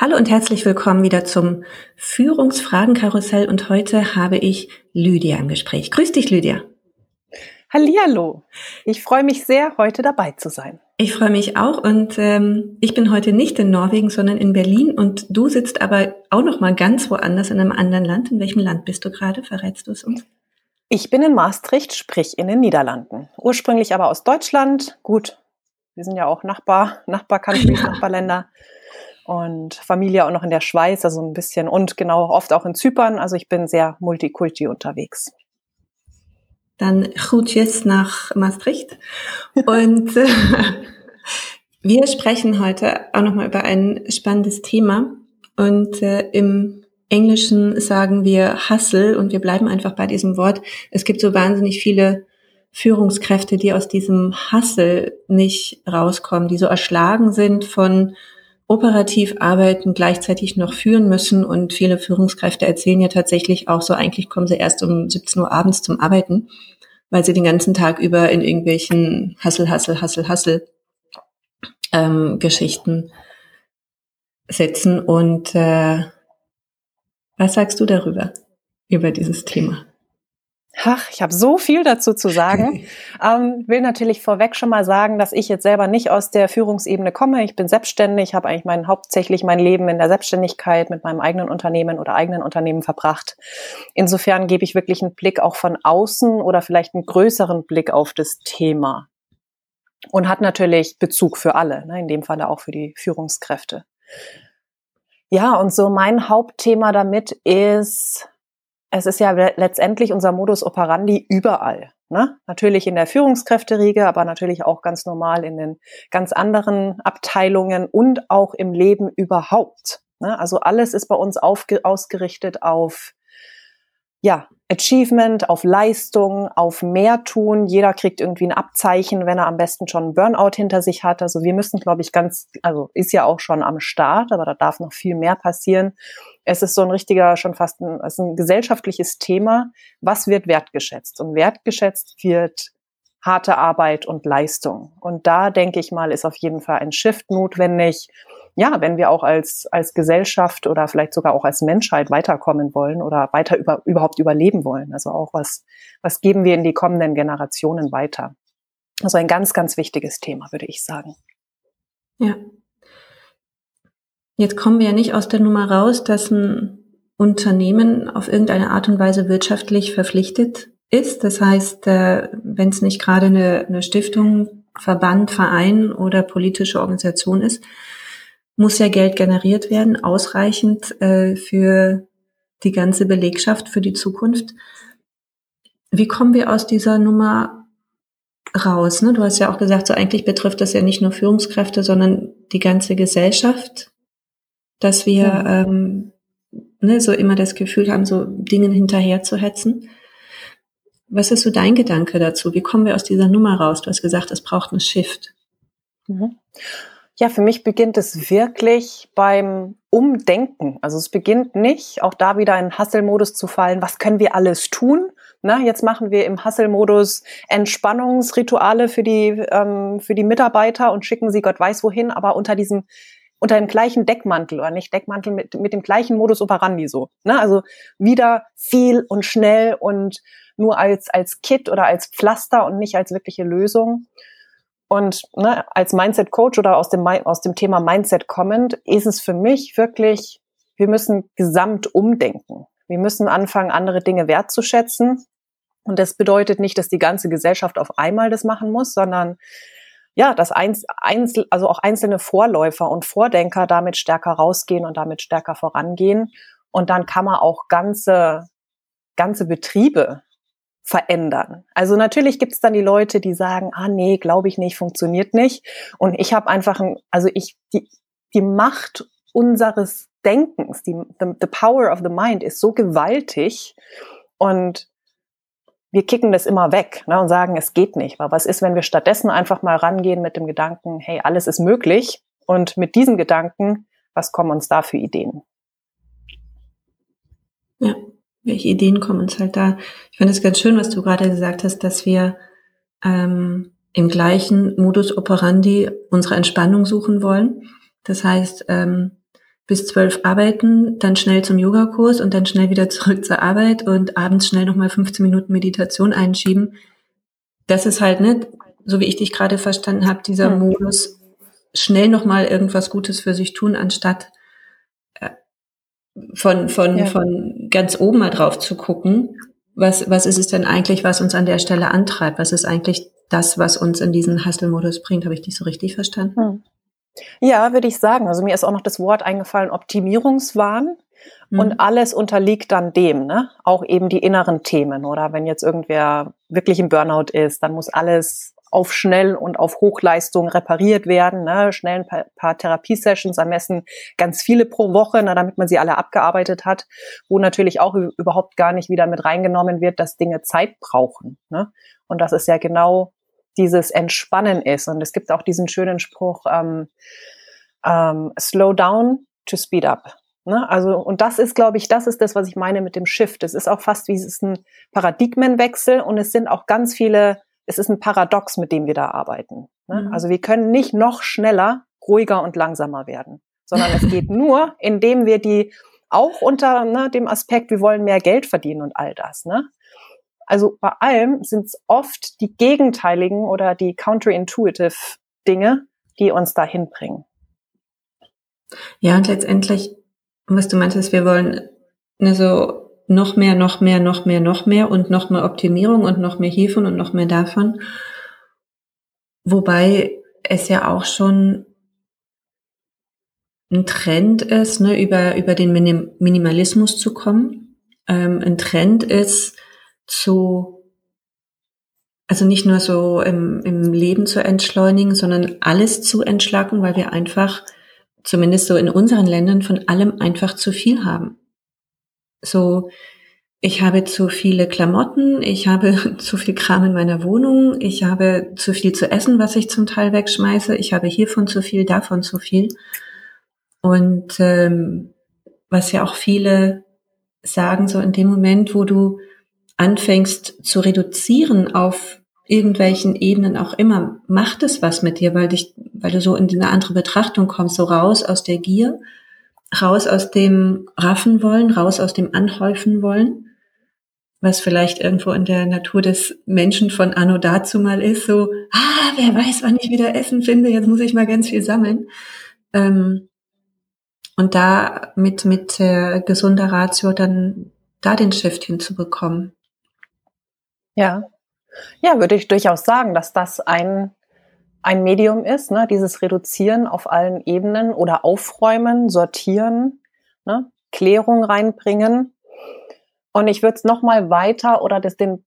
Hallo und herzlich willkommen wieder zum Führungsfragenkarussell und heute habe ich Lydia im Gespräch. Grüß dich, Lydia. Hallihallo. Ich freue mich sehr, heute dabei zu sein. Ich freue mich auch und ähm, ich bin heute nicht in Norwegen, sondern in Berlin und du sitzt aber auch noch mal ganz woanders in einem anderen Land. In welchem Land bist du gerade? Verrätst du es uns? Ich bin in Maastricht, sprich in den Niederlanden. Ursprünglich aber aus Deutschland. Gut, wir sind ja auch Nachbar, Nachbarcountries, ja. Nachbarländer und Familie auch noch in der Schweiz, also ein bisschen und genau oft auch in Zypern. Also ich bin sehr multikulti unterwegs. Dann Groetjes nach Maastricht. Und äh, wir sprechen heute auch nochmal über ein spannendes Thema. Und äh, im Englischen sagen wir Hustle und wir bleiben einfach bei diesem Wort. Es gibt so wahnsinnig viele Führungskräfte, die aus diesem Hustle nicht rauskommen, die so erschlagen sind von operativ arbeiten, gleichzeitig noch führen müssen. Und viele Führungskräfte erzählen ja tatsächlich auch so, eigentlich kommen sie erst um 17 Uhr abends zum Arbeiten, weil sie den ganzen Tag über in irgendwelchen Hassel, Hassel, Hassel, Hassel ähm, Geschichten sitzen. Und äh, was sagst du darüber, über dieses Thema? Ach, ich habe so viel dazu zu sagen. ähm, will natürlich vorweg schon mal sagen, dass ich jetzt selber nicht aus der Führungsebene komme. Ich bin selbstständig, habe eigentlich mein hauptsächlich mein Leben in der Selbstständigkeit mit meinem eigenen Unternehmen oder eigenen Unternehmen verbracht. Insofern gebe ich wirklich einen Blick auch von außen oder vielleicht einen größeren Blick auf das Thema und hat natürlich Bezug für alle, ne, in dem Falle auch für die Führungskräfte. Ja, und so mein Hauptthema damit ist es ist ja letztendlich unser Modus operandi überall. Ne? Natürlich in der Führungskräfteriege, aber natürlich auch ganz normal in den ganz anderen Abteilungen und auch im Leben überhaupt. Ne? Also alles ist bei uns ausgerichtet auf ja, Achievement, auf Leistung, auf mehr tun. Jeder kriegt irgendwie ein Abzeichen, wenn er am besten schon einen Burnout hinter sich hat. Also wir müssen, glaube ich, ganz, also ist ja auch schon am Start, aber da darf noch viel mehr passieren. Es ist so ein richtiger, schon fast ein, es ist ein gesellschaftliches Thema. Was wird wertgeschätzt? Und wertgeschätzt wird harte Arbeit und Leistung. Und da denke ich mal, ist auf jeden Fall ein Shift notwendig ja, wenn wir auch als, als Gesellschaft oder vielleicht sogar auch als Menschheit weiterkommen wollen oder weiter über, überhaupt überleben wollen. Also auch was, was geben wir in die kommenden Generationen weiter? Also ein ganz, ganz wichtiges Thema, würde ich sagen. Ja. Jetzt kommen wir ja nicht aus der Nummer raus, dass ein Unternehmen auf irgendeine Art und Weise wirtschaftlich verpflichtet ist. Das heißt, äh, wenn es nicht gerade eine, eine Stiftung, Verband, Verein oder politische Organisation ist, muss ja Geld generiert werden, ausreichend äh, für die ganze Belegschaft für die Zukunft. Wie kommen wir aus dieser Nummer raus? Ne? Du hast ja auch gesagt, so eigentlich betrifft das ja nicht nur Führungskräfte, sondern die ganze Gesellschaft, dass wir ja. ähm, ne, so immer das Gefühl haben, so Dingen hinterher zu hetzen. Was ist so dein Gedanke dazu? Wie kommen wir aus dieser Nummer raus? Du hast gesagt, es braucht einen Shift. Mhm. Ja, für mich beginnt es wirklich beim Umdenken. Also es beginnt nicht, auch da wieder in Hustle-Modus zu fallen. Was können wir alles tun? Na, jetzt machen wir im Hustle-Modus Entspannungsrituale für die, ähm, für die Mitarbeiter und schicken sie Gott weiß wohin, aber unter diesem unter dem gleichen Deckmantel oder nicht Deckmantel mit, mit dem gleichen Modus operandi so. Ne? Also wieder viel und schnell und nur als, als Kit oder als Pflaster und nicht als wirkliche Lösung. Und ne, als Mindset-Coach oder aus dem, aus dem Thema Mindset kommend, ist es für mich wirklich, wir müssen gesamt umdenken. Wir müssen anfangen, andere Dinge wertzuschätzen. Und das bedeutet nicht, dass die ganze Gesellschaft auf einmal das machen muss, sondern ja, dass eins, eins, also auch einzelne Vorläufer und Vordenker damit stärker rausgehen und damit stärker vorangehen. Und dann kann man auch ganze, ganze Betriebe verändern. Also natürlich gibt es dann die Leute, die sagen, ah nee, glaube ich nicht, funktioniert nicht. Und ich habe einfach, ein, also ich die die Macht unseres Denkens, die the, the power of the mind ist so gewaltig und wir kicken das immer weg ne, und sagen, es geht nicht. Aber was ist, wenn wir stattdessen einfach mal rangehen mit dem Gedanken, hey, alles ist möglich und mit diesen Gedanken, was kommen uns da für Ideen? Ja, welche Ideen kommen uns halt da? Ich finde es ganz schön, was du gerade gesagt hast, dass wir ähm, im gleichen Modus operandi unsere Entspannung suchen wollen. Das heißt, ähm, bis zwölf arbeiten, dann schnell zum Yogakurs und dann schnell wieder zurück zur Arbeit und abends schnell nochmal 15 Minuten Meditation einschieben. Das ist halt nicht, so wie ich dich gerade verstanden habe, dieser hm. Modus, schnell nochmal irgendwas Gutes für sich tun, anstatt von, von, ja. von ganz oben mal drauf zu gucken, was, was ist es denn eigentlich, was uns an der Stelle antreibt? Was ist eigentlich das, was uns in diesen Hustle-Modus bringt? Habe ich dich so richtig verstanden? Hm. Ja, würde ich sagen. Also mir ist auch noch das Wort eingefallen, Optimierungswahn. Mhm. Und alles unterliegt dann dem, ne? Auch eben die inneren Themen. Oder wenn jetzt irgendwer wirklich im Burnout ist, dann muss alles auf schnell und auf Hochleistung repariert werden, ne? schnell ein paar, paar Therapiesessions am besten ganz viele pro Woche, ne? damit man sie alle abgearbeitet hat, wo natürlich auch überhaupt gar nicht wieder mit reingenommen wird, dass Dinge Zeit brauchen. Ne? Und das ist ja genau dieses Entspannen ist. Und es gibt auch diesen schönen Spruch, ähm, ähm, slow down to speed up. Ne? Also, und das ist, glaube ich, das ist das, was ich meine mit dem Shift. Es ist auch fast wie es ist ein Paradigmenwechsel und es sind auch ganz viele, es ist ein Paradox, mit dem wir da arbeiten. Ne? Mhm. Also wir können nicht noch schneller, ruhiger und langsamer werden, sondern es geht nur, indem wir die auch unter ne, dem Aspekt, wir wollen mehr Geld verdienen und all das. Ne? Also bei allem sind es oft die gegenteiligen oder die counterintuitive Dinge, die uns dahin bringen. Ja, und letztendlich, was du meintest, wir wollen ne, so noch mehr, noch mehr, noch mehr, noch mehr und noch mehr Optimierung und noch mehr hiervon und noch mehr davon. Wobei es ja auch schon ein Trend ist, ne, über, über den Minim Minimalismus zu kommen. Ähm, ein Trend ist, zu, also nicht nur so im, im Leben zu entschleunigen, sondern alles zu entschlacken, weil wir einfach, zumindest so in unseren Ländern, von allem einfach zu viel haben. So, ich habe zu viele Klamotten, ich habe zu viel Kram in meiner Wohnung, ich habe zu viel zu essen, was ich zum Teil wegschmeiße, ich habe hiervon zu viel, davon zu viel. Und ähm, was ja auch viele sagen, so in dem Moment, wo du anfängst zu reduzieren auf irgendwelchen Ebenen auch immer, macht es was mit dir, weil dich, weil du so in eine andere Betrachtung kommst, so raus aus der Gier, raus aus dem Raffen wollen, raus aus dem Anhäufen wollen, was vielleicht irgendwo in der Natur des Menschen von Anno dazu mal ist, so, ah, wer weiß, wann ich wieder Essen finde, jetzt muss ich mal ganz viel sammeln. Ähm, und da mit, mit äh, gesunder Ratio dann da den Shift hinzubekommen. Ja. Ja, würde ich durchaus sagen, dass das ein, ein Medium ist, ne? dieses Reduzieren auf allen Ebenen oder aufräumen, sortieren, ne? Klärung reinbringen. Und ich würde es nochmal weiter oder das, den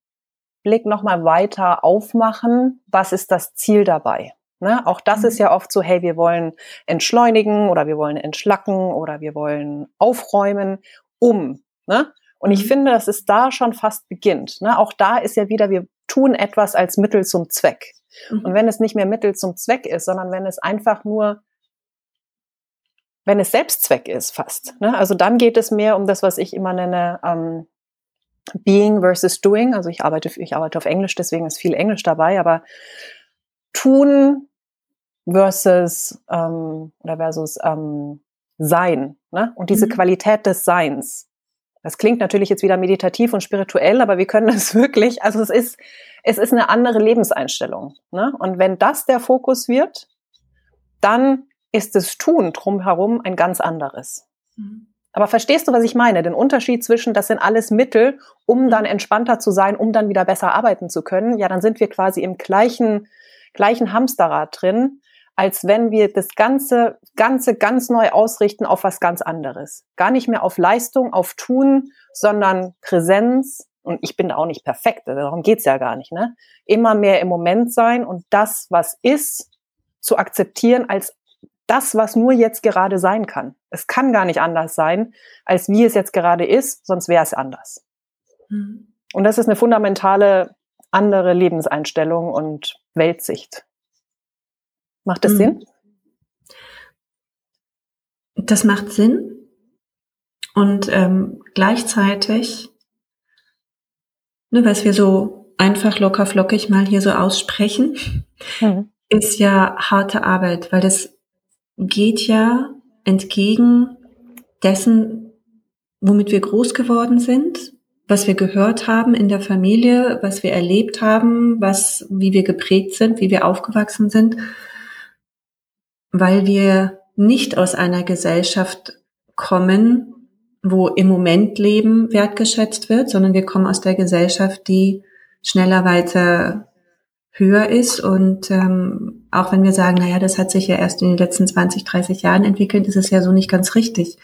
Blick nochmal weiter aufmachen. Was ist das Ziel dabei? Ne? Auch das mhm. ist ja oft so, hey, wir wollen entschleunigen oder wir wollen entschlacken oder wir wollen aufräumen, um. Ne? Und ich mhm. finde, dass es da schon fast beginnt. Ne? Auch da ist ja wieder, wir tun etwas als Mittel zum Zweck. Mhm. Und wenn es nicht mehr Mittel zum Zweck ist, sondern wenn es einfach nur, wenn es Selbstzweck ist fast. Ne? Also dann geht es mehr um das, was ich immer nenne, ähm, Being versus Doing. Also ich arbeite, ich arbeite auf Englisch, deswegen ist viel Englisch dabei, aber tun versus ähm, oder versus ähm, sein. Ne? Und diese mhm. Qualität des Seins. Das klingt natürlich jetzt wieder meditativ und spirituell, aber wir können das wirklich, also es ist, es ist eine andere Lebenseinstellung. Ne? Und wenn das der Fokus wird, dann ist das Tun drumherum ein ganz anderes. Mhm. Aber verstehst du, was ich meine? Den Unterschied zwischen, das sind alles Mittel, um dann entspannter zu sein, um dann wieder besser arbeiten zu können. Ja, dann sind wir quasi im gleichen, gleichen Hamsterrad drin, als wenn wir das Ganze, Ganze ganz neu ausrichten auf was ganz anderes. Gar nicht mehr auf Leistung, auf Tun, sondern Präsenz. Und ich bin da auch nicht perfekt, darum geht's ja gar nicht. Ne? Immer mehr im Moment sein und das, was ist, zu akzeptieren als das, was nur jetzt gerade sein kann. Es kann gar nicht anders sein, als wie es jetzt gerade ist, sonst wäre es anders. Mhm. Und das ist eine fundamentale andere Lebenseinstellung und Weltsicht. Macht das mhm. Sinn? Das macht Sinn. Und ähm, gleichzeitig, ne, was wir so einfach locker flockig mal hier so aussprechen, mhm. ist ja harte Arbeit, weil das geht ja entgegen dessen, womit wir groß geworden sind, was wir gehört haben in der Familie, was wir erlebt haben, was, wie wir geprägt sind, wie wir aufgewachsen sind, weil wir nicht aus einer Gesellschaft kommen, wo im Moment Leben wertgeschätzt wird, sondern wir kommen aus der Gesellschaft, die schneller weiter höher ist. Und ähm, auch wenn wir sagen, naja, das hat sich ja erst in den letzten 20, 30 Jahren entwickelt, ist es ja so nicht ganz richtig.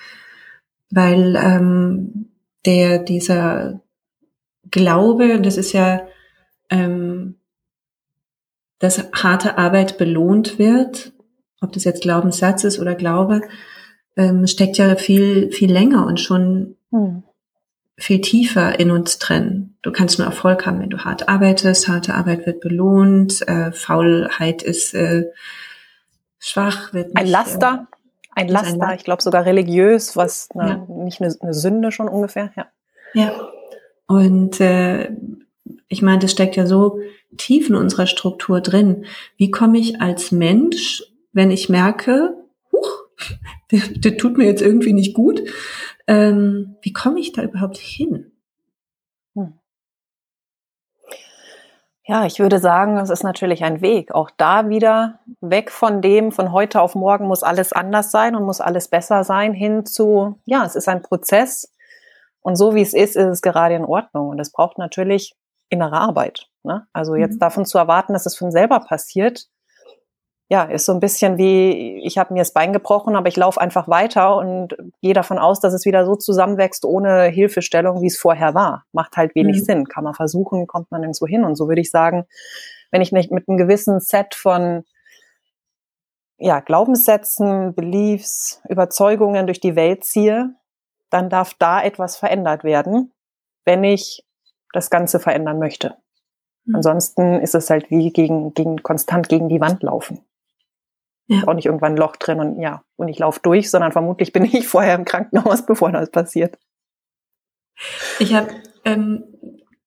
Weil ähm, der, dieser Glaube, das ist ja, ähm, dass harte Arbeit belohnt wird, ob das jetzt Glaubenssatz ist oder Glaube, ähm, steckt ja viel, viel länger und schon hm viel tiefer in uns drin. Du kannst nur Erfolg haben, wenn du hart arbeitest. Harte Arbeit wird belohnt. Äh, Faulheit ist äh, schwach. Wird nicht, ein Laster. Äh, ein Laster. Ein ich glaube sogar religiös, was na, ja. nicht eine, eine, Sünde schon ungefähr. Ja. Ja. Und äh, ich meine, das steckt ja so tief in unserer Struktur drin. Wie komme ich als Mensch, wenn ich merke, huch, der, der tut mir jetzt irgendwie nicht gut, ähm, wie komme ich da überhaupt hin? Hm. Ja, ich würde sagen, es ist natürlich ein Weg. Auch da wieder weg von dem, von heute auf morgen muss alles anders sein und muss alles besser sein, hin zu, ja, es ist ein Prozess. Und so wie es ist, ist es gerade in Ordnung. Und es braucht natürlich innere Arbeit. Ne? Also jetzt mhm. davon zu erwarten, dass es von selber passiert, ja, ist so ein bisschen wie, ich habe mir das Bein gebrochen, aber ich laufe einfach weiter und gehe davon aus, dass es wieder so zusammenwächst ohne Hilfestellung, wie es vorher war. Macht halt wenig mhm. Sinn. Kann man versuchen, kommt man nirgendwo hin. Und so würde ich sagen, wenn ich nicht mit einem gewissen Set von ja, Glaubenssätzen, Beliefs, Überzeugungen durch die Welt ziehe, dann darf da etwas verändert werden, wenn ich das Ganze verändern möchte. Mhm. Ansonsten ist es halt wie gegen, gegen, konstant gegen die Wand laufen. Ja. Auch nicht irgendwann ein Loch drin und ja, und ich laufe durch, sondern vermutlich bin ich vorher im Krankenhaus, bevor das passiert. Ich habe ähm,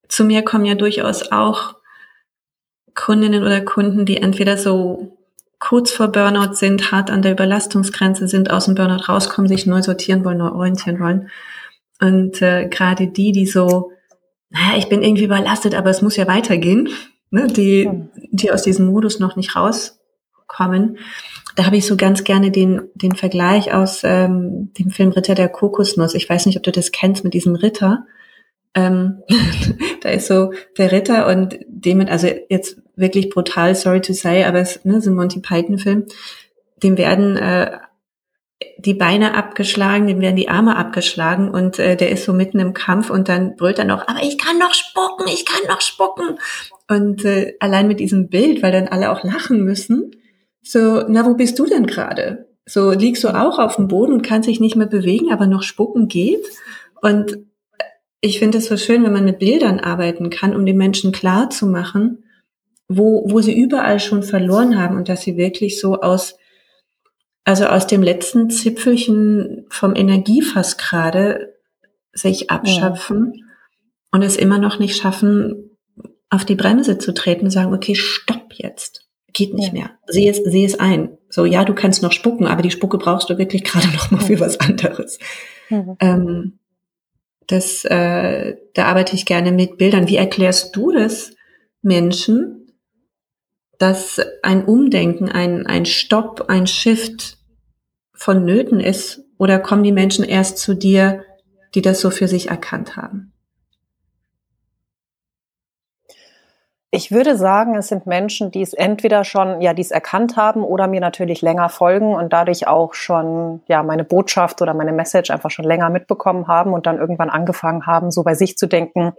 zu mir kommen ja durchaus auch Kundinnen oder Kunden, die entweder so kurz vor Burnout sind, hart an der Überlastungsgrenze sind, aus dem Burnout rauskommen, sich neu sortieren wollen, neu orientieren wollen. Und äh, gerade die, die so, naja, ich bin irgendwie überlastet, aber es muss ja weitergehen, ne, die, die aus diesem Modus noch nicht rauskommen, da habe ich so ganz gerne den, den Vergleich aus ähm, dem Film Ritter der Kokosnuss. Ich weiß nicht, ob du das kennst mit diesem Ritter. Ähm, da ist so der Ritter und dem, also jetzt wirklich brutal, sorry to say, aber es ne, ist ein Monty Python-Film. Dem werden äh, die Beine abgeschlagen, dem werden die Arme abgeschlagen und äh, der ist so mitten im Kampf und dann brüllt er noch, aber ich kann noch spucken, ich kann noch spucken. Und äh, allein mit diesem Bild, weil dann alle auch lachen müssen, so, na, wo bist du denn gerade? So liegst du auch auf dem Boden und kannst dich nicht mehr bewegen, aber noch spucken geht. Und ich finde es so schön, wenn man mit Bildern arbeiten kann, um den Menschen klar zu machen, wo, wo sie überall schon verloren haben und dass sie wirklich so aus, also aus dem letzten Zipfelchen vom Energiefass gerade sich abschöpfen ja. und es immer noch nicht schaffen, auf die Bremse zu treten und sagen, okay, stopp jetzt geht nicht mehr. Sehe es, sehe es ein. So, ja, du kannst noch spucken, aber die Spucke brauchst du wirklich gerade noch mal für was anderes. Mhm. Ähm, das, äh, da arbeite ich gerne mit Bildern. Wie erklärst du das Menschen, dass ein Umdenken, ein, ein Stopp, ein Shift vonnöten ist Oder kommen die Menschen erst zu dir, die das so für sich erkannt haben? Ich würde sagen, es sind Menschen, die es entweder schon, ja, die es erkannt haben oder mir natürlich länger folgen und dadurch auch schon, ja, meine Botschaft oder meine Message einfach schon länger mitbekommen haben und dann irgendwann angefangen haben, so bei sich zu denken,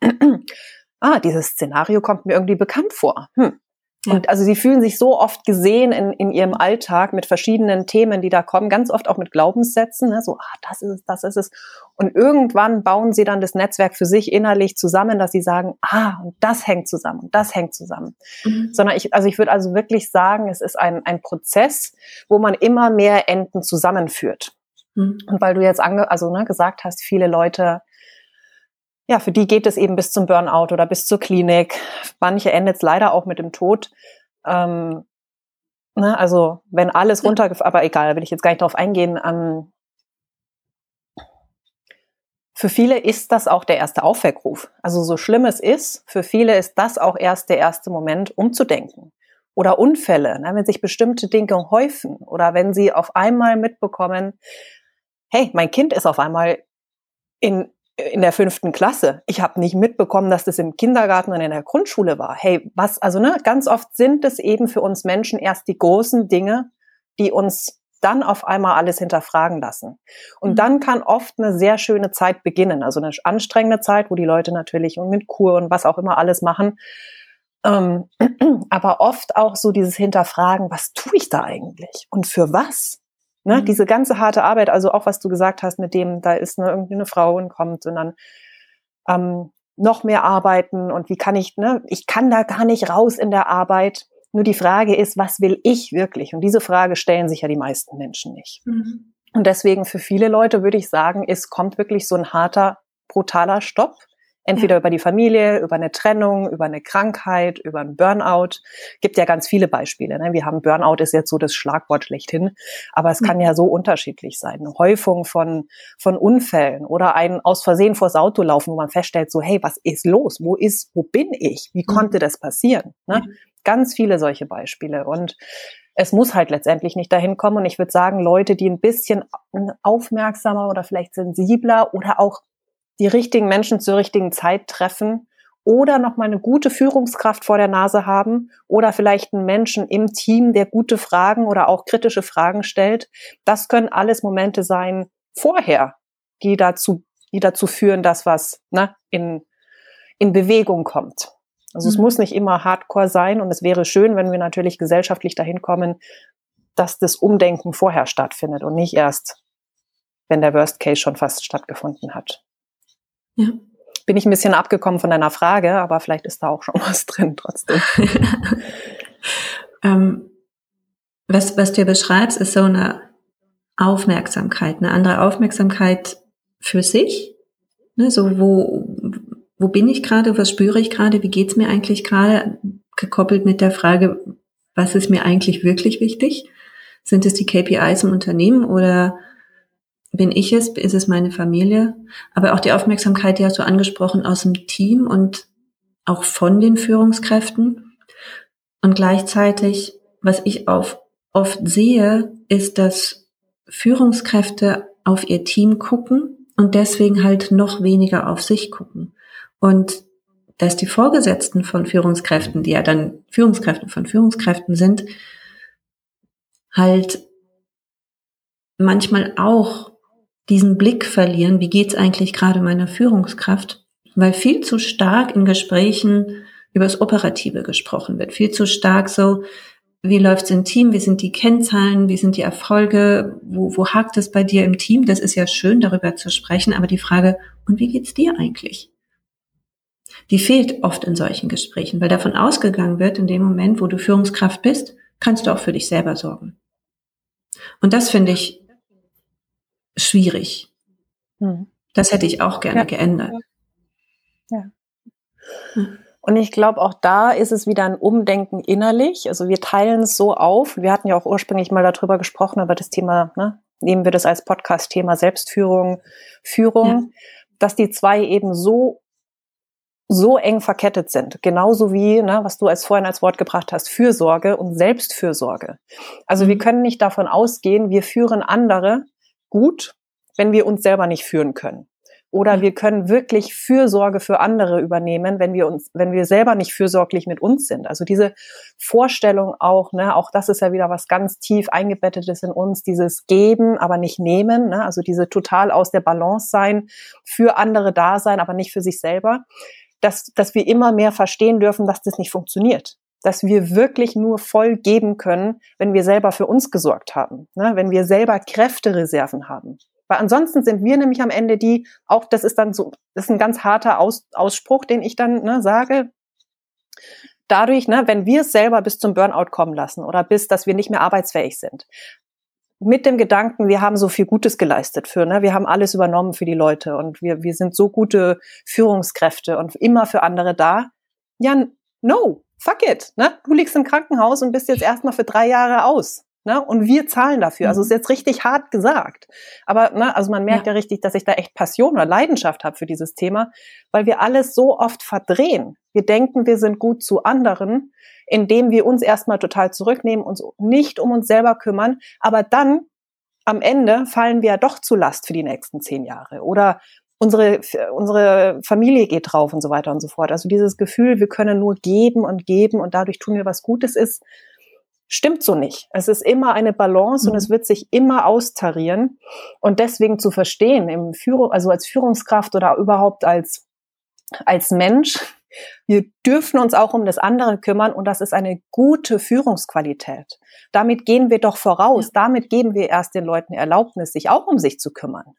ah, dieses Szenario kommt mir irgendwie bekannt vor. Hm, und also sie fühlen sich so oft gesehen in, in ihrem Alltag mit verschiedenen Themen, die da kommen, ganz oft auch mit Glaubenssätzen, ne? so, ah, das ist es, das ist es. Und irgendwann bauen sie dann das Netzwerk für sich innerlich zusammen, dass sie sagen, ah, und das hängt zusammen, und das hängt zusammen. Mhm. Sondern ich, also ich würde also wirklich sagen, es ist ein, ein Prozess, wo man immer mehr Enden zusammenführt. Mhm. Und weil du jetzt ange, also ne, gesagt hast, viele Leute ja, für die geht es eben bis zum Burnout oder bis zur Klinik. Manche endet es leider auch mit dem Tod. Ähm, ne, also wenn alles runtergefallen, aber egal, da will ich jetzt gar nicht drauf eingehen. Ähm, für viele ist das auch der erste Aufweckruf. Also so schlimm es ist, für viele ist das auch erst der erste Moment, umzudenken. Oder Unfälle, ne, wenn sich bestimmte Dinge häufen oder wenn sie auf einmal mitbekommen, hey, mein Kind ist auf einmal in in der fünften Klasse. Ich habe nicht mitbekommen, dass das im Kindergarten und in der Grundschule war. Hey, was, also ne, ganz oft sind es eben für uns Menschen erst die großen Dinge, die uns dann auf einmal alles hinterfragen lassen. Und mhm. dann kann oft eine sehr schöne Zeit beginnen, also eine anstrengende Zeit, wo die Leute natürlich und mit Kur und was auch immer alles machen. Ähm, aber oft auch so dieses Hinterfragen, was tue ich da eigentlich und für was? Ne? Mhm. Diese ganze harte Arbeit, also auch was du gesagt hast mit dem, da ist eine, irgendwie eine Frau und kommt und dann ähm, noch mehr arbeiten und wie kann ich, ne, ich kann da gar nicht raus in der Arbeit. Nur die Frage ist, was will ich wirklich? Und diese Frage stellen sich ja die meisten Menschen nicht. Mhm. Und deswegen für viele Leute würde ich sagen, es kommt wirklich so ein harter, brutaler Stopp. Entweder ja. über die Familie, über eine Trennung, über eine Krankheit, über einen Burnout. Gibt ja ganz viele Beispiele. Ne? Wir haben Burnout ist jetzt so das Schlagwort schlechthin, aber es mhm. kann ja so unterschiedlich sein. Eine Häufung von, von Unfällen oder ein aus Versehen vors Auto laufen, wo man feststellt, so, hey, was ist los? Wo ist, wo bin ich? Wie mhm. konnte das passieren? Ne? Mhm. Ganz viele solche Beispiele. Und es muss halt letztendlich nicht dahin kommen. Und ich würde sagen, Leute, die ein bisschen aufmerksamer oder vielleicht sensibler oder auch die richtigen Menschen zur richtigen Zeit treffen oder nochmal eine gute Führungskraft vor der Nase haben oder vielleicht einen Menschen im Team, der gute Fragen oder auch kritische Fragen stellt. Das können alles Momente sein vorher, die dazu, die dazu führen, dass was ne, in, in Bewegung kommt. Also mhm. es muss nicht immer Hardcore sein und es wäre schön, wenn wir natürlich gesellschaftlich dahin kommen, dass das Umdenken vorher stattfindet und nicht erst, wenn der Worst Case schon fast stattgefunden hat. Ja. Bin ich ein bisschen abgekommen von deiner Frage, aber vielleicht ist da auch schon was drin trotzdem. ähm, was, was du beschreibst, ist so eine Aufmerksamkeit, eine andere Aufmerksamkeit für sich. Ne, so wo, wo bin ich gerade, was spüre ich gerade, wie geht's mir eigentlich gerade, gekoppelt mit der Frage, was ist mir eigentlich wirklich wichtig? Sind es die KPIs im Unternehmen oder bin ich es, ist es meine Familie, aber auch die Aufmerksamkeit, die hast du angesprochen, aus dem Team und auch von den Führungskräften. Und gleichzeitig, was ich auf, oft sehe, ist, dass Führungskräfte auf ihr Team gucken und deswegen halt noch weniger auf sich gucken. Und dass die Vorgesetzten von Führungskräften, die ja dann Führungskräfte von Führungskräften sind, halt manchmal auch diesen Blick verlieren, wie geht's eigentlich gerade meiner Führungskraft, weil viel zu stark in Gesprächen über das Operative gesprochen wird, viel zu stark so, wie läuft's im Team, wie sind die Kennzahlen, wie sind die Erfolge, wo, wo hakt es bei dir im Team? Das ist ja schön, darüber zu sprechen, aber die Frage, und wie geht's dir eigentlich? Die fehlt oft in solchen Gesprächen, weil davon ausgegangen wird, in dem Moment, wo du Führungskraft bist, kannst du auch für dich selber sorgen. Und das finde ich schwierig. Hm. Das hätte ich auch gerne ja. geändert. Ja. Und ich glaube, auch da ist es wieder ein Umdenken innerlich. Also wir teilen es so auf. Wir hatten ja auch ursprünglich mal darüber gesprochen, aber das Thema, ne, nehmen wir das als Podcast-Thema Selbstführung, Führung, ja. dass die zwei eben so so eng verkettet sind. Genauso wie, ne, was du als vorhin als Wort gebracht hast, Fürsorge und Selbstfürsorge. Also mhm. wir können nicht davon ausgehen, wir führen andere, gut, wenn wir uns selber nicht führen können. Oder wir können wirklich Fürsorge für andere übernehmen, wenn wir uns, wenn wir selber nicht fürsorglich mit uns sind. Also diese Vorstellung auch, ne, auch das ist ja wieder was ganz tief eingebettetes in uns, dieses Geben, aber nicht nehmen, ne, also diese total aus der Balance sein, für andere da sein, aber nicht für sich selber, dass, dass wir immer mehr verstehen dürfen, dass das nicht funktioniert dass wir wirklich nur voll geben können, wenn wir selber für uns gesorgt haben, ne? wenn wir selber Kräftereserven haben. Weil ansonsten sind wir nämlich am Ende die, auch das ist dann so, das ist ein ganz harter Aus, Ausspruch, den ich dann ne, sage. Dadurch, ne, wenn wir es selber bis zum Burnout kommen lassen oder bis, dass wir nicht mehr arbeitsfähig sind, mit dem Gedanken, wir haben so viel Gutes geleistet für, ne, wir haben alles übernommen für die Leute und wir, wir sind so gute Führungskräfte und immer für andere da. Ja, no, fuck it, ne? Du liegst im Krankenhaus und bist jetzt erstmal für drei Jahre aus. Ne? Und wir zahlen dafür. Also ist mhm. jetzt richtig hart gesagt. Aber ne, also man merkt ja. ja richtig, dass ich da echt Passion oder Leidenschaft habe für dieses Thema, weil wir alles so oft verdrehen. Wir denken, wir sind gut zu anderen, indem wir uns erstmal total zurücknehmen, uns nicht um uns selber kümmern, aber dann am Ende fallen wir ja doch zu Last für die nächsten zehn Jahre. Oder unsere, unsere Familie geht drauf und so weiter und so fort. Also dieses Gefühl, wir können nur geben und geben und dadurch tun wir was Gutes ist, stimmt so nicht. Es ist immer eine Balance mhm. und es wird sich immer austarieren. Und deswegen zu verstehen, im Führung, also als Führungskraft oder überhaupt als, als Mensch, wir dürfen uns auch um das andere kümmern und das ist eine gute Führungsqualität. Damit gehen wir doch voraus. Damit geben wir erst den Leuten Erlaubnis, sich auch um sich zu kümmern.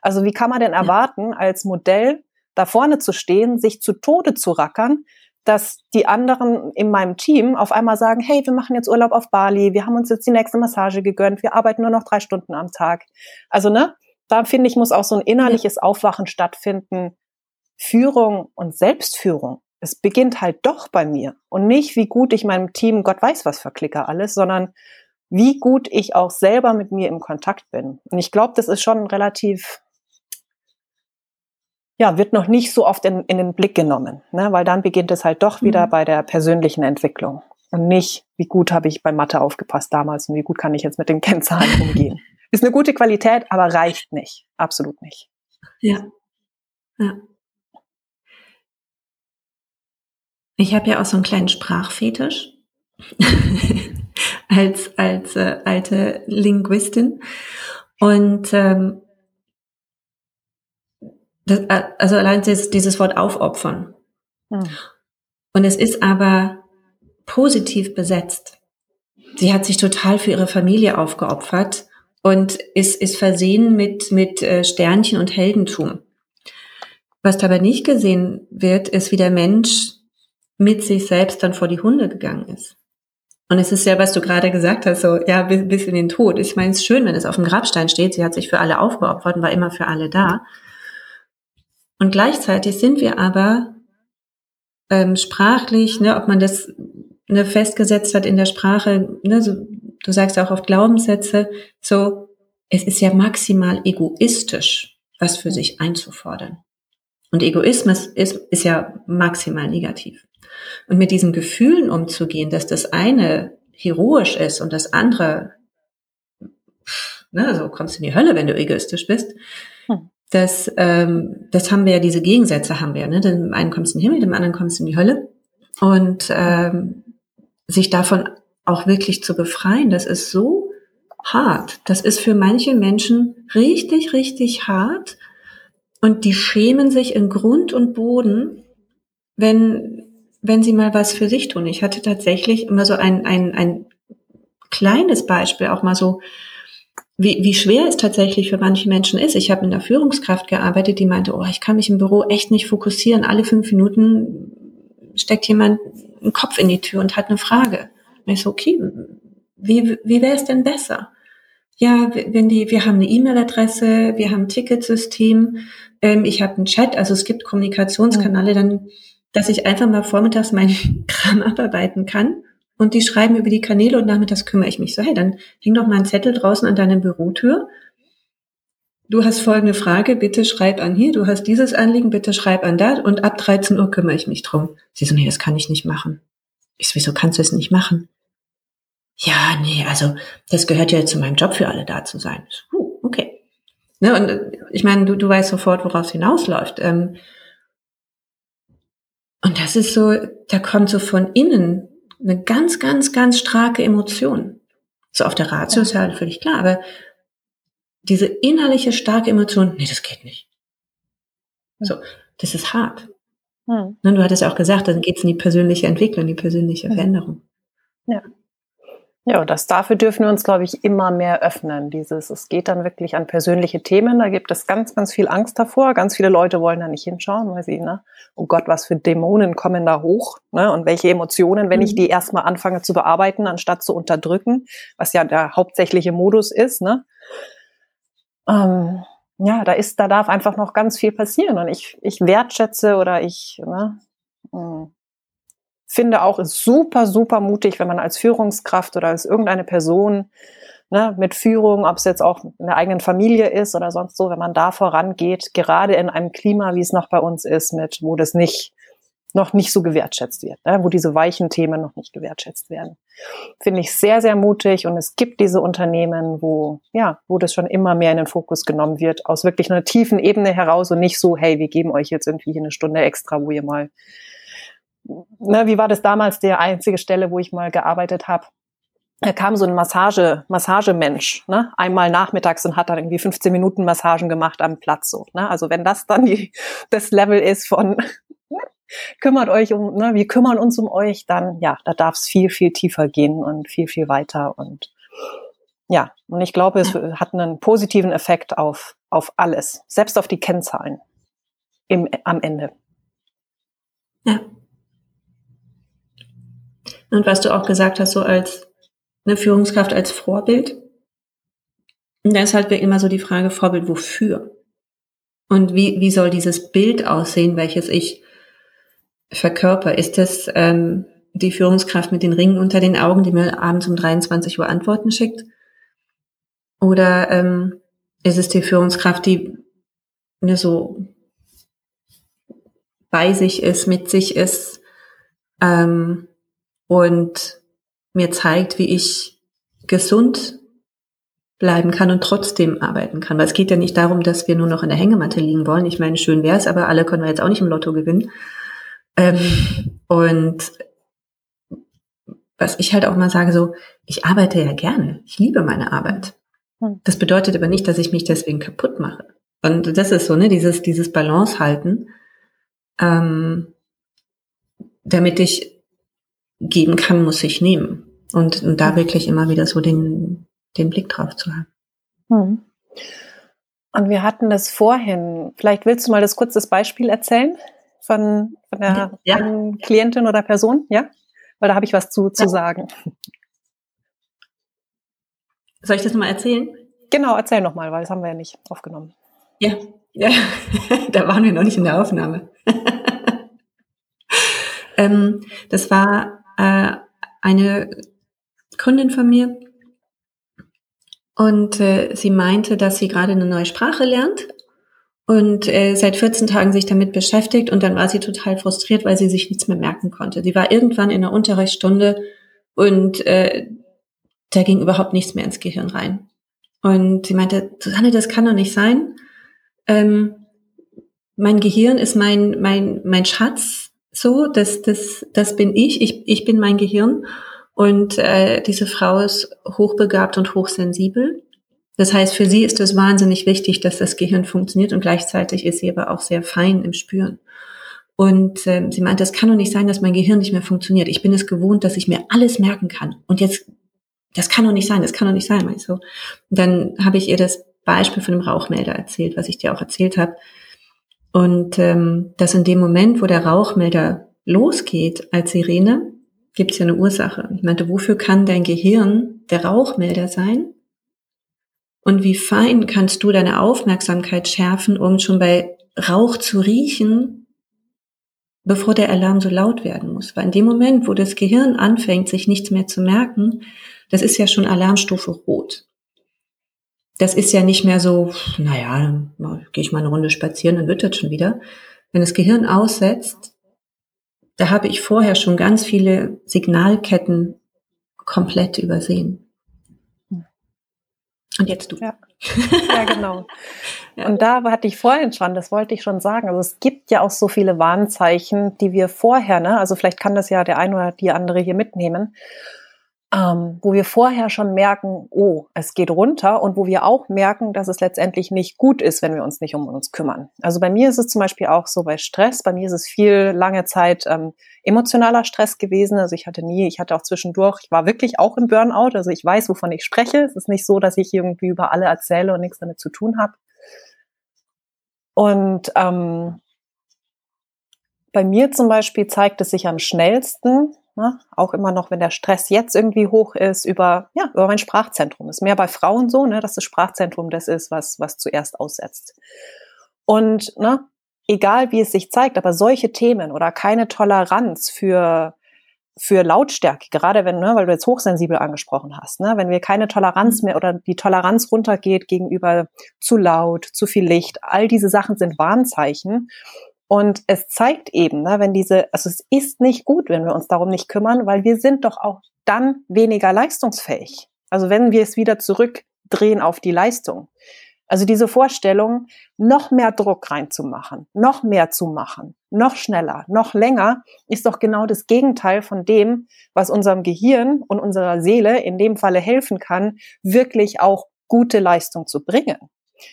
Also wie kann man denn erwarten, als Modell da vorne zu stehen, sich zu Tode zu rackern, dass die anderen in meinem Team auf einmal sagen, hey, wir machen jetzt Urlaub auf Bali, wir haben uns jetzt die nächste Massage gegönnt, wir arbeiten nur noch drei Stunden am Tag. Also, ne, da finde ich, muss auch so ein innerliches Aufwachen stattfinden. Führung und Selbstführung. Es beginnt halt doch bei mir und nicht, wie gut ich meinem Team, Gott weiß was verklicke alles, sondern wie gut ich auch selber mit mir im Kontakt bin. Und ich glaube, das ist schon relativ ja, wird noch nicht so oft in, in den Blick genommen, ne? weil dann beginnt es halt doch wieder mhm. bei der persönlichen Entwicklung und nicht, wie gut habe ich bei Mathe aufgepasst damals und wie gut kann ich jetzt mit den Kennzahlen umgehen. Ist eine gute Qualität, aber reicht nicht, absolut nicht. Ja, ja. Ich habe ja auch so einen kleinen Sprachfetisch als als äh, alte Linguistin und ähm, das, äh, also allein dieses, dieses Wort aufopfern. Hm. Und es ist aber positiv besetzt. Sie hat sich total für ihre Familie aufgeopfert und ist, ist versehen mit, mit äh, Sternchen und Heldentum. Was dabei nicht gesehen wird, ist, wie der Mensch mit sich selbst dann vor die Hunde gegangen ist. Und es ist ja, was du gerade gesagt hast, so, ja, bis, bis in den Tod. Ich meine, es ist schön, wenn es auf dem Grabstein steht, sie hat sich für alle aufgeopfert und war immer für alle da. Und gleichzeitig sind wir aber ähm, sprachlich, ne, ob man das ne, festgesetzt hat in der Sprache, ne, so, du sagst auch oft Glaubenssätze, so, es ist ja maximal egoistisch, was für sich einzufordern. Und Egoismus ist, ist ja maximal negativ. Und mit diesen Gefühlen umzugehen, dass das eine heroisch ist und das andere, ne, also kommst in die Hölle, wenn du egoistisch bist, hm das, ähm, das haben wir ja, diese Gegensätze haben wir, ne? Dem einen kommst du in den Himmel, dem anderen kommst du in die Hölle. Und ähm, sich davon auch wirklich zu befreien, das ist so hart. Das ist für manche Menschen richtig, richtig hart. Und die schämen sich in Grund und Boden, wenn, wenn sie mal was für sich tun. Ich hatte tatsächlich immer so ein, ein, ein kleines Beispiel, auch mal so, wie, wie schwer es tatsächlich für manche Menschen ist. Ich habe mit einer Führungskraft gearbeitet, die meinte, oh, ich kann mich im Büro echt nicht fokussieren. Alle fünf Minuten steckt jemand einen Kopf in die Tür und hat eine Frage. Und ich so, okay, wie, wie wäre es denn besser? Ja, wenn die, wir haben eine E-Mail-Adresse, wir haben ein Ticketsystem, ähm, ich habe einen Chat, also es gibt Kommunikationskanäle, dann, dass ich einfach mal vormittags meinen Kram abarbeiten kann und die schreiben über die Kanäle und nachmittags kümmere ich mich. So, hey, dann häng doch mal einen Zettel draußen an deiner Bürotür. Du hast folgende Frage, bitte schreib an hier. Du hast dieses Anliegen, bitte schreib an da. Und ab 13 Uhr kümmere ich mich drum. Sie so, nee, das kann ich nicht machen. Ich so, wieso kannst du es nicht machen? Ja, nee, also das gehört ja zu meinem Job, für alle da zu sein. So, okay. Ne, und ich meine, du, du weißt sofort, worauf es hinausläuft. Ähm, und das ist so, da kommt so von innen eine ganz, ganz, ganz starke Emotion. So auf der Ratio ist ja halt völlig klar, aber diese innerliche starke Emotion, nee, das geht nicht. So, das ist hart. Hm. Ne, du hattest ja auch gesagt, dann geht es in die persönliche Entwicklung, die persönliche hm. Veränderung. Ja. Ja, und das dafür dürfen wir uns, glaube ich, immer mehr öffnen. Dieses, es geht dann wirklich an persönliche Themen. Da gibt es ganz, ganz viel Angst davor. Ganz viele Leute wollen da nicht hinschauen, weil sie, ne, oh Gott, was für Dämonen kommen da hoch, ne, und welche Emotionen, wenn mhm. ich die erstmal anfange zu bearbeiten, anstatt zu unterdrücken, was ja der hauptsächliche Modus ist, ne. Ähm, ja, da ist, da darf einfach noch ganz viel passieren. Und ich, ich wertschätze oder ich, ne, mm, finde auch ist super, super mutig, wenn man als Führungskraft oder als irgendeine Person ne, mit Führung, ob es jetzt auch in der eigenen Familie ist oder sonst so, wenn man da vorangeht, gerade in einem Klima, wie es noch bei uns ist, mit wo das nicht noch nicht so gewertschätzt wird, ne, wo diese weichen Themen noch nicht gewertschätzt werden. Finde ich sehr, sehr mutig und es gibt diese Unternehmen, wo, ja, wo das schon immer mehr in den Fokus genommen wird, aus wirklich einer tiefen Ebene heraus und nicht so, hey, wir geben euch jetzt irgendwie eine Stunde extra, wo ihr mal ne, wie war das damals, der einzige Stelle, wo ich mal gearbeitet habe? Da kam so ein Massage, Massagemensch, ne, einmal nachmittags und hat dann irgendwie 15 Minuten Massagen gemacht am Platz so, ne? Also wenn das dann die, das Level ist von kümmert euch um, ne, wir kümmern uns um euch, dann ja, da darf es viel, viel tiefer gehen und viel, viel weiter und ja, und ich glaube, es hat einen positiven Effekt auf, auf alles, selbst auf die Kennzahlen im, am Ende. Ja, und was du auch gesagt hast, so als eine Führungskraft als Vorbild. Und da ist halt immer so die Frage, Vorbild wofür? Und wie, wie soll dieses Bild aussehen, welches ich verkörper? Ist das ähm, die Führungskraft mit den Ringen unter den Augen, die mir abends um 23 Uhr Antworten schickt? Oder ähm, ist es die Führungskraft, die ne, so bei sich ist, mit sich ist, ähm, und mir zeigt, wie ich gesund bleiben kann und trotzdem arbeiten kann. Weil es geht ja nicht darum, dass wir nur noch in der Hängematte liegen wollen. Ich meine, schön wäre es, aber alle können wir jetzt auch nicht im Lotto gewinnen. Ähm, und was ich halt auch mal sage, so, ich arbeite ja gerne. Ich liebe meine Arbeit. Hm. Das bedeutet aber nicht, dass ich mich deswegen kaputt mache. Und das ist so, ne, dieses, dieses Balance halten, ähm, damit ich geben kann, muss ich nehmen. Und, und da wirklich immer wieder so den, den Blick drauf zu haben. Hm. Und wir hatten das vorhin. Vielleicht willst du mal das kurze Beispiel erzählen von, von der ja. Klientin oder Person, ja? Weil da habe ich was zu, zu ja. sagen. Soll ich das nochmal erzählen? Genau, erzähl nochmal, weil das haben wir ja nicht aufgenommen. Ja, ja. da waren wir noch nicht in der Aufnahme. ähm, das war äh, eine Kundin von mir und äh, sie meinte, dass sie gerade eine neue Sprache lernt und äh, seit 14 Tagen sich damit beschäftigt und dann war sie total frustriert, weil sie sich nichts mehr merken konnte. Sie war irgendwann in der Unterrichtsstunde und äh, da ging überhaupt nichts mehr ins Gehirn rein. Und sie meinte, Susanne, das kann doch nicht sein. Ähm, mein Gehirn ist mein, mein, mein Schatz so, das, das, das bin ich. ich, ich bin mein Gehirn. Und äh, diese Frau ist hochbegabt und hochsensibel. Das heißt, für sie ist es wahnsinnig wichtig, dass das Gehirn funktioniert und gleichzeitig ist sie aber auch sehr fein im Spüren. Und ähm, sie meint, es kann doch nicht sein, dass mein Gehirn nicht mehr funktioniert. Ich bin es gewohnt, dass ich mir alles merken kann. Und jetzt, das kann doch nicht sein, das kann doch nicht sein, du? Und dann habe ich ihr das Beispiel von dem Rauchmelder erzählt, was ich dir auch erzählt habe. Und ähm, dass in dem Moment, wo der Rauchmelder losgeht als Sirene, gibt es ja eine Ursache. Ich meinte, wofür kann dein Gehirn der Rauchmelder sein? Und wie fein kannst du deine Aufmerksamkeit schärfen, um schon bei Rauch zu riechen, bevor der Alarm so laut werden muss? Weil in dem Moment, wo das Gehirn anfängt, sich nichts mehr zu merken, das ist ja schon Alarmstufe rot das ist ja nicht mehr so, naja, gehe ich mal eine Runde spazieren, dann wird das schon wieder. Wenn das Gehirn aussetzt, da habe ich vorher schon ganz viele Signalketten komplett übersehen. Und jetzt du. Ja, ja genau. ja. Und da hatte ich vorhin schon, das wollte ich schon sagen. Also es gibt ja auch so viele Warnzeichen, die wir vorher, ne, also vielleicht kann das ja der eine oder die andere hier mitnehmen, ähm, wo wir vorher schon merken, oh, es geht runter und wo wir auch merken, dass es letztendlich nicht gut ist, wenn wir uns nicht um uns kümmern. Also bei mir ist es zum Beispiel auch so bei Stress. Bei mir ist es viel lange Zeit ähm, emotionaler Stress gewesen. Also ich hatte nie, ich hatte auch zwischendurch, ich war wirklich auch im Burnout. Also ich weiß, wovon ich spreche. Es ist nicht so, dass ich irgendwie über alle erzähle und nichts damit zu tun habe. Und ähm, bei mir zum Beispiel zeigt es sich am schnellsten, Ne? Auch immer noch, wenn der Stress jetzt irgendwie hoch ist, über, ja, über mein Sprachzentrum. Ist mehr bei Frauen so, ne, dass das Sprachzentrum das ist, was, was zuerst aussetzt. Und ne, egal wie es sich zeigt, aber solche Themen oder keine Toleranz für, für Lautstärke, gerade wenn, ne, weil du jetzt hochsensibel angesprochen hast, ne, wenn wir keine Toleranz mhm. mehr oder die Toleranz runtergeht gegenüber zu laut, zu viel Licht, all diese Sachen sind Warnzeichen. Und es zeigt eben, ne, wenn diese, also es ist nicht gut, wenn wir uns darum nicht kümmern, weil wir sind doch auch dann weniger leistungsfähig. Also wenn wir es wieder zurückdrehen auf die Leistung. Also diese Vorstellung, noch mehr Druck reinzumachen, noch mehr zu machen, noch schneller, noch länger, ist doch genau das Gegenteil von dem, was unserem Gehirn und unserer Seele in dem Falle helfen kann, wirklich auch gute Leistung zu bringen.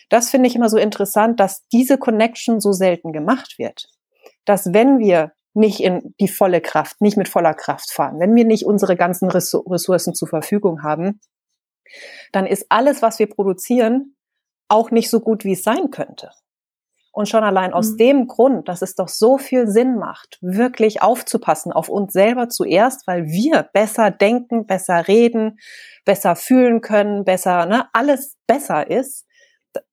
Das finde ich immer so interessant, dass diese Connection so selten gemacht wird. Dass wenn wir nicht in die volle Kraft, nicht mit voller Kraft fahren, wenn wir nicht unsere ganzen Ressourcen zur Verfügung haben, dann ist alles, was wir produzieren, auch nicht so gut, wie es sein könnte. Und schon allein aus mhm. dem Grund, dass es doch so viel Sinn macht, wirklich aufzupassen auf uns selber zuerst, weil wir besser denken, besser reden, besser fühlen können, besser, ne, alles besser ist,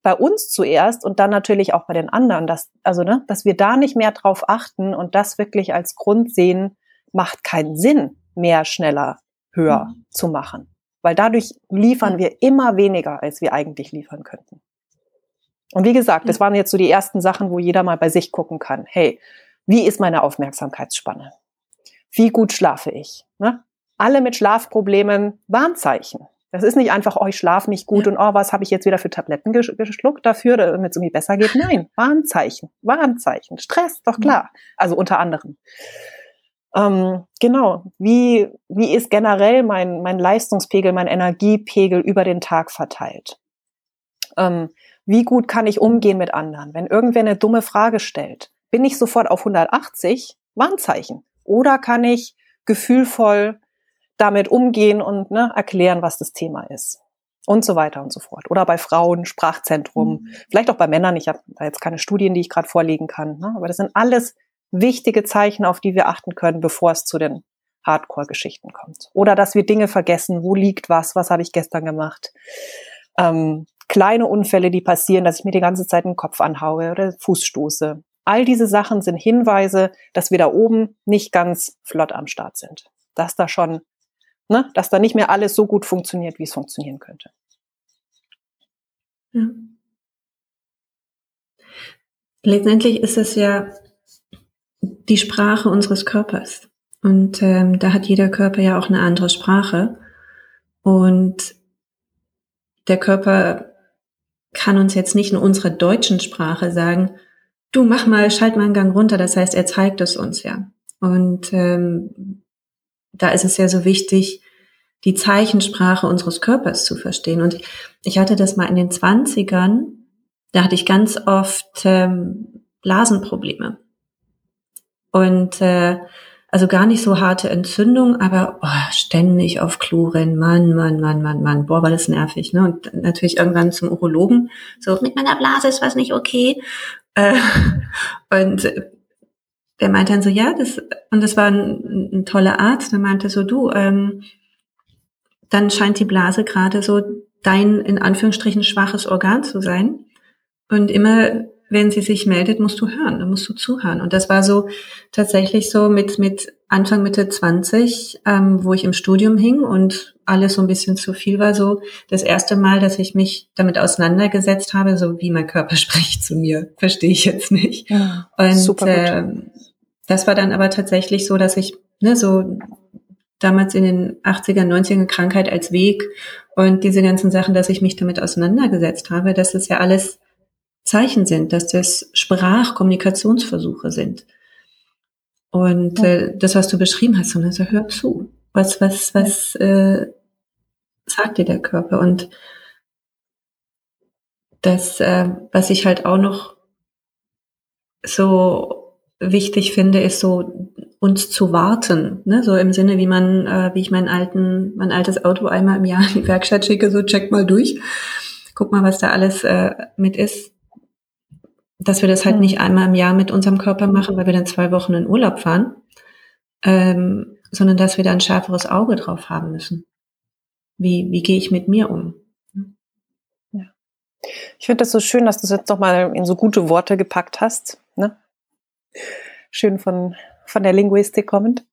bei uns zuerst und dann natürlich auch bei den anderen, dass, also, ne, dass wir da nicht mehr drauf achten und das wirklich als Grund sehen, macht keinen Sinn, mehr, schneller, höher mhm. zu machen. Weil dadurch liefern wir immer weniger, als wir eigentlich liefern könnten. Und wie gesagt, das waren jetzt so die ersten Sachen, wo jeder mal bei sich gucken kann. Hey, wie ist meine Aufmerksamkeitsspanne? Wie gut schlafe ich? Ne? Alle mit Schlafproblemen Warnzeichen. Das ist nicht einfach, oh, ich schlafe nicht gut ja. und oh, was habe ich jetzt wieder für Tabletten geschluckt dafür, damit es irgendwie besser geht. Nein, Warnzeichen, Warnzeichen, Stress, doch klar. Also unter anderem. Ähm, genau. Wie, wie ist generell mein, mein Leistungspegel, mein Energiepegel über den Tag verteilt? Ähm, wie gut kann ich umgehen mit anderen? Wenn irgendwer eine dumme Frage stellt, bin ich sofort auf 180? Warnzeichen. Oder kann ich gefühlvoll damit umgehen und ne, erklären, was das Thema ist. Und so weiter und so fort. Oder bei Frauen, Sprachzentrum, mhm. vielleicht auch bei Männern. Ich habe da jetzt keine Studien, die ich gerade vorlegen kann. Ne? Aber das sind alles wichtige Zeichen, auf die wir achten können, bevor es zu den Hardcore-Geschichten kommt. Oder dass wir Dinge vergessen. Wo liegt was? Was habe ich gestern gemacht? Ähm, kleine Unfälle, die passieren, dass ich mir die ganze Zeit den Kopf anhaue oder Fuß stoße. All diese Sachen sind Hinweise, dass wir da oben nicht ganz flott am Start sind. Dass da schon ne? dass da nicht mehr alles so gut funktioniert, wie es funktionieren könnte. Ja. Letztendlich ist es ja die Sprache unseres Körpers. Und ähm, da hat jeder Körper ja auch eine andere Sprache. Und der Körper kann uns jetzt nicht in unserer deutschen Sprache sagen, du mach mal, schalt mal einen Gang runter. Das heißt, er zeigt es uns ja. Und ähm, da ist es ja so wichtig, die Zeichensprache unseres Körpers zu verstehen. Und ich hatte das mal in den Zwanzigern, da hatte ich ganz oft ähm, Blasenprobleme. Und äh, also gar nicht so harte Entzündung, aber oh, ständig auf Klo rennen, Mann, Mann, Mann, Mann, Mann, boah, war das nervig. Ne? Und natürlich irgendwann zum Urologen, so mit meiner Blase ist was nicht okay. Äh, und der meinte dann so, ja, das, und das war ein, ein toller Arzt, der meinte so, du, ähm, dann scheint die Blase gerade so dein, in Anführungsstrichen, schwaches Organ zu sein. Und immer, wenn sie sich meldet, musst du hören, dann musst du zuhören. Und das war so tatsächlich so mit, mit Anfang, Mitte 20, ähm, wo ich im Studium hing und alles so ein bisschen zu viel war, so das erste Mal, dass ich mich damit auseinandergesetzt habe, so wie mein Körper spricht zu mir, verstehe ich jetzt nicht. Ja, und super äh, das war dann aber tatsächlich so, dass ich ne, so damals in den 80er, 90er Krankheit als Weg und diese ganzen Sachen, dass ich mich damit auseinandergesetzt habe, dass das ja alles Zeichen sind, dass das Sprachkommunikationsversuche sind. Und äh, das, was du beschrieben hast, und also hör zu. Was, was, was äh, sagt dir der Körper? Und das, äh, was ich halt auch noch so wichtig finde, ist so uns zu warten, ne? so im Sinne, wie man, äh, wie ich meinen alten, mein altes Auto einmal im Jahr in die Werkstatt schicke, so check mal durch, guck mal, was da alles äh, mit ist dass wir das halt nicht einmal im Jahr mit unserem Körper machen, weil wir dann zwei Wochen in Urlaub fahren, ähm, sondern dass wir da ein schärferes Auge drauf haben müssen. Wie, wie gehe ich mit mir um? Ja. Ich finde das so schön, dass du es jetzt nochmal in so gute Worte gepackt hast. Schön von, von der Linguistik kommend.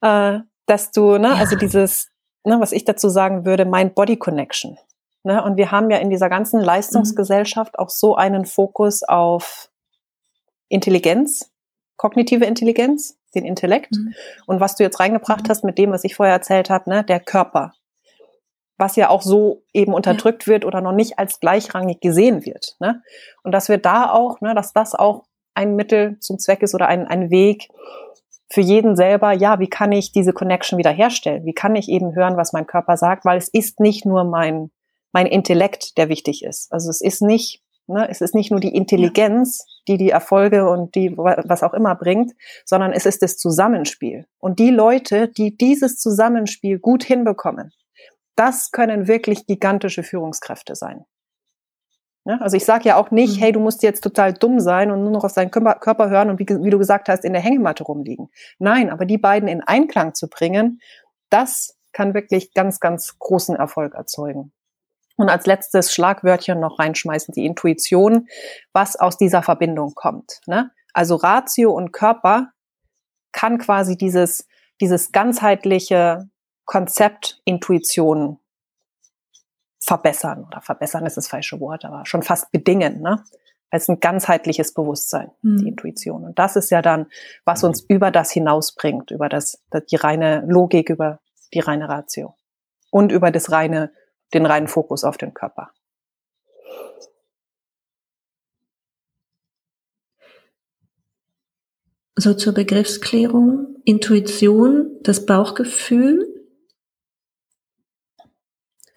Äh, dass du, ne, ja. also dieses, ne, was ich dazu sagen würde, Mind-Body-Connection. Ne? Und wir haben ja in dieser ganzen Leistungsgesellschaft mhm. auch so einen Fokus auf Intelligenz, kognitive Intelligenz, den Intellekt. Mhm. Und was du jetzt reingebracht mhm. hast mit dem, was ich vorher erzählt habe, ne, der Körper. Was ja auch so eben unterdrückt ja. wird oder noch nicht als gleichrangig gesehen wird. Ne? Und dass wir da auch, ne, dass das auch ein Mittel zum Zweck ist oder ein, ein Weg für jeden selber, ja, wie kann ich diese Connection wiederherstellen? Wie kann ich eben hören, was mein Körper sagt? Weil es ist nicht nur mein mein Intellekt, der wichtig ist. Also es ist nicht, ne, es ist nicht nur die Intelligenz, die die Erfolge und die was auch immer bringt, sondern es ist das Zusammenspiel. Und die Leute, die dieses Zusammenspiel gut hinbekommen, das können wirklich gigantische Führungskräfte sein. Ja, also ich sage ja auch nicht, mhm. hey, du musst jetzt total dumm sein und nur noch auf deinen Körper hören und wie, wie, du gesagt hast, in der Hängematte rumliegen. Nein, aber die beiden in Einklang zu bringen, das kann wirklich ganz, ganz großen Erfolg erzeugen. Und als letztes Schlagwörtchen noch reinschmeißen, die Intuition, was aus dieser Verbindung kommt. Ne? Also Ratio und Körper kann quasi dieses, dieses ganzheitliche Konzept Intuition verbessern oder verbessern ist das falsche Wort, aber schon fast bedingen, ne? als ein ganzheitliches Bewusstsein, mhm. die Intuition. Und das ist ja dann, was uns über das hinausbringt, über das, die reine Logik, über die reine Ratio und über das reine den reinen Fokus auf den Körper. So zur Begriffsklärung, Intuition, das Bauchgefühl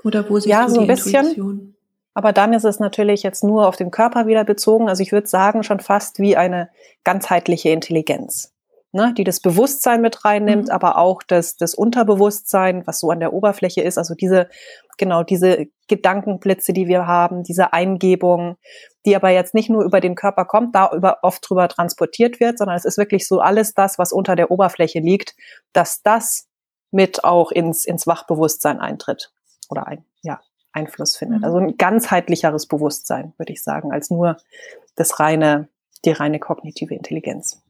oder wo siehst ja, so ein bisschen. Intuition? Aber dann ist es natürlich jetzt nur auf den Körper wieder bezogen. Also ich würde sagen, schon fast wie eine ganzheitliche Intelligenz ne, die das Bewusstsein mit reinnimmt, mhm. aber auch das, das Unterbewusstsein, was so an der Oberfläche ist, also diese, genau, diese Gedankenblitze, die wir haben, diese Eingebung, die aber jetzt nicht nur über den Körper kommt, da über, oft drüber transportiert wird, sondern es ist wirklich so alles das, was unter der Oberfläche liegt, dass das mit auch ins, ins Wachbewusstsein eintritt oder ein, ja, Einfluss findet. Mhm. Also ein ganzheitlicheres Bewusstsein, würde ich sagen, als nur das reine, die reine kognitive Intelligenz.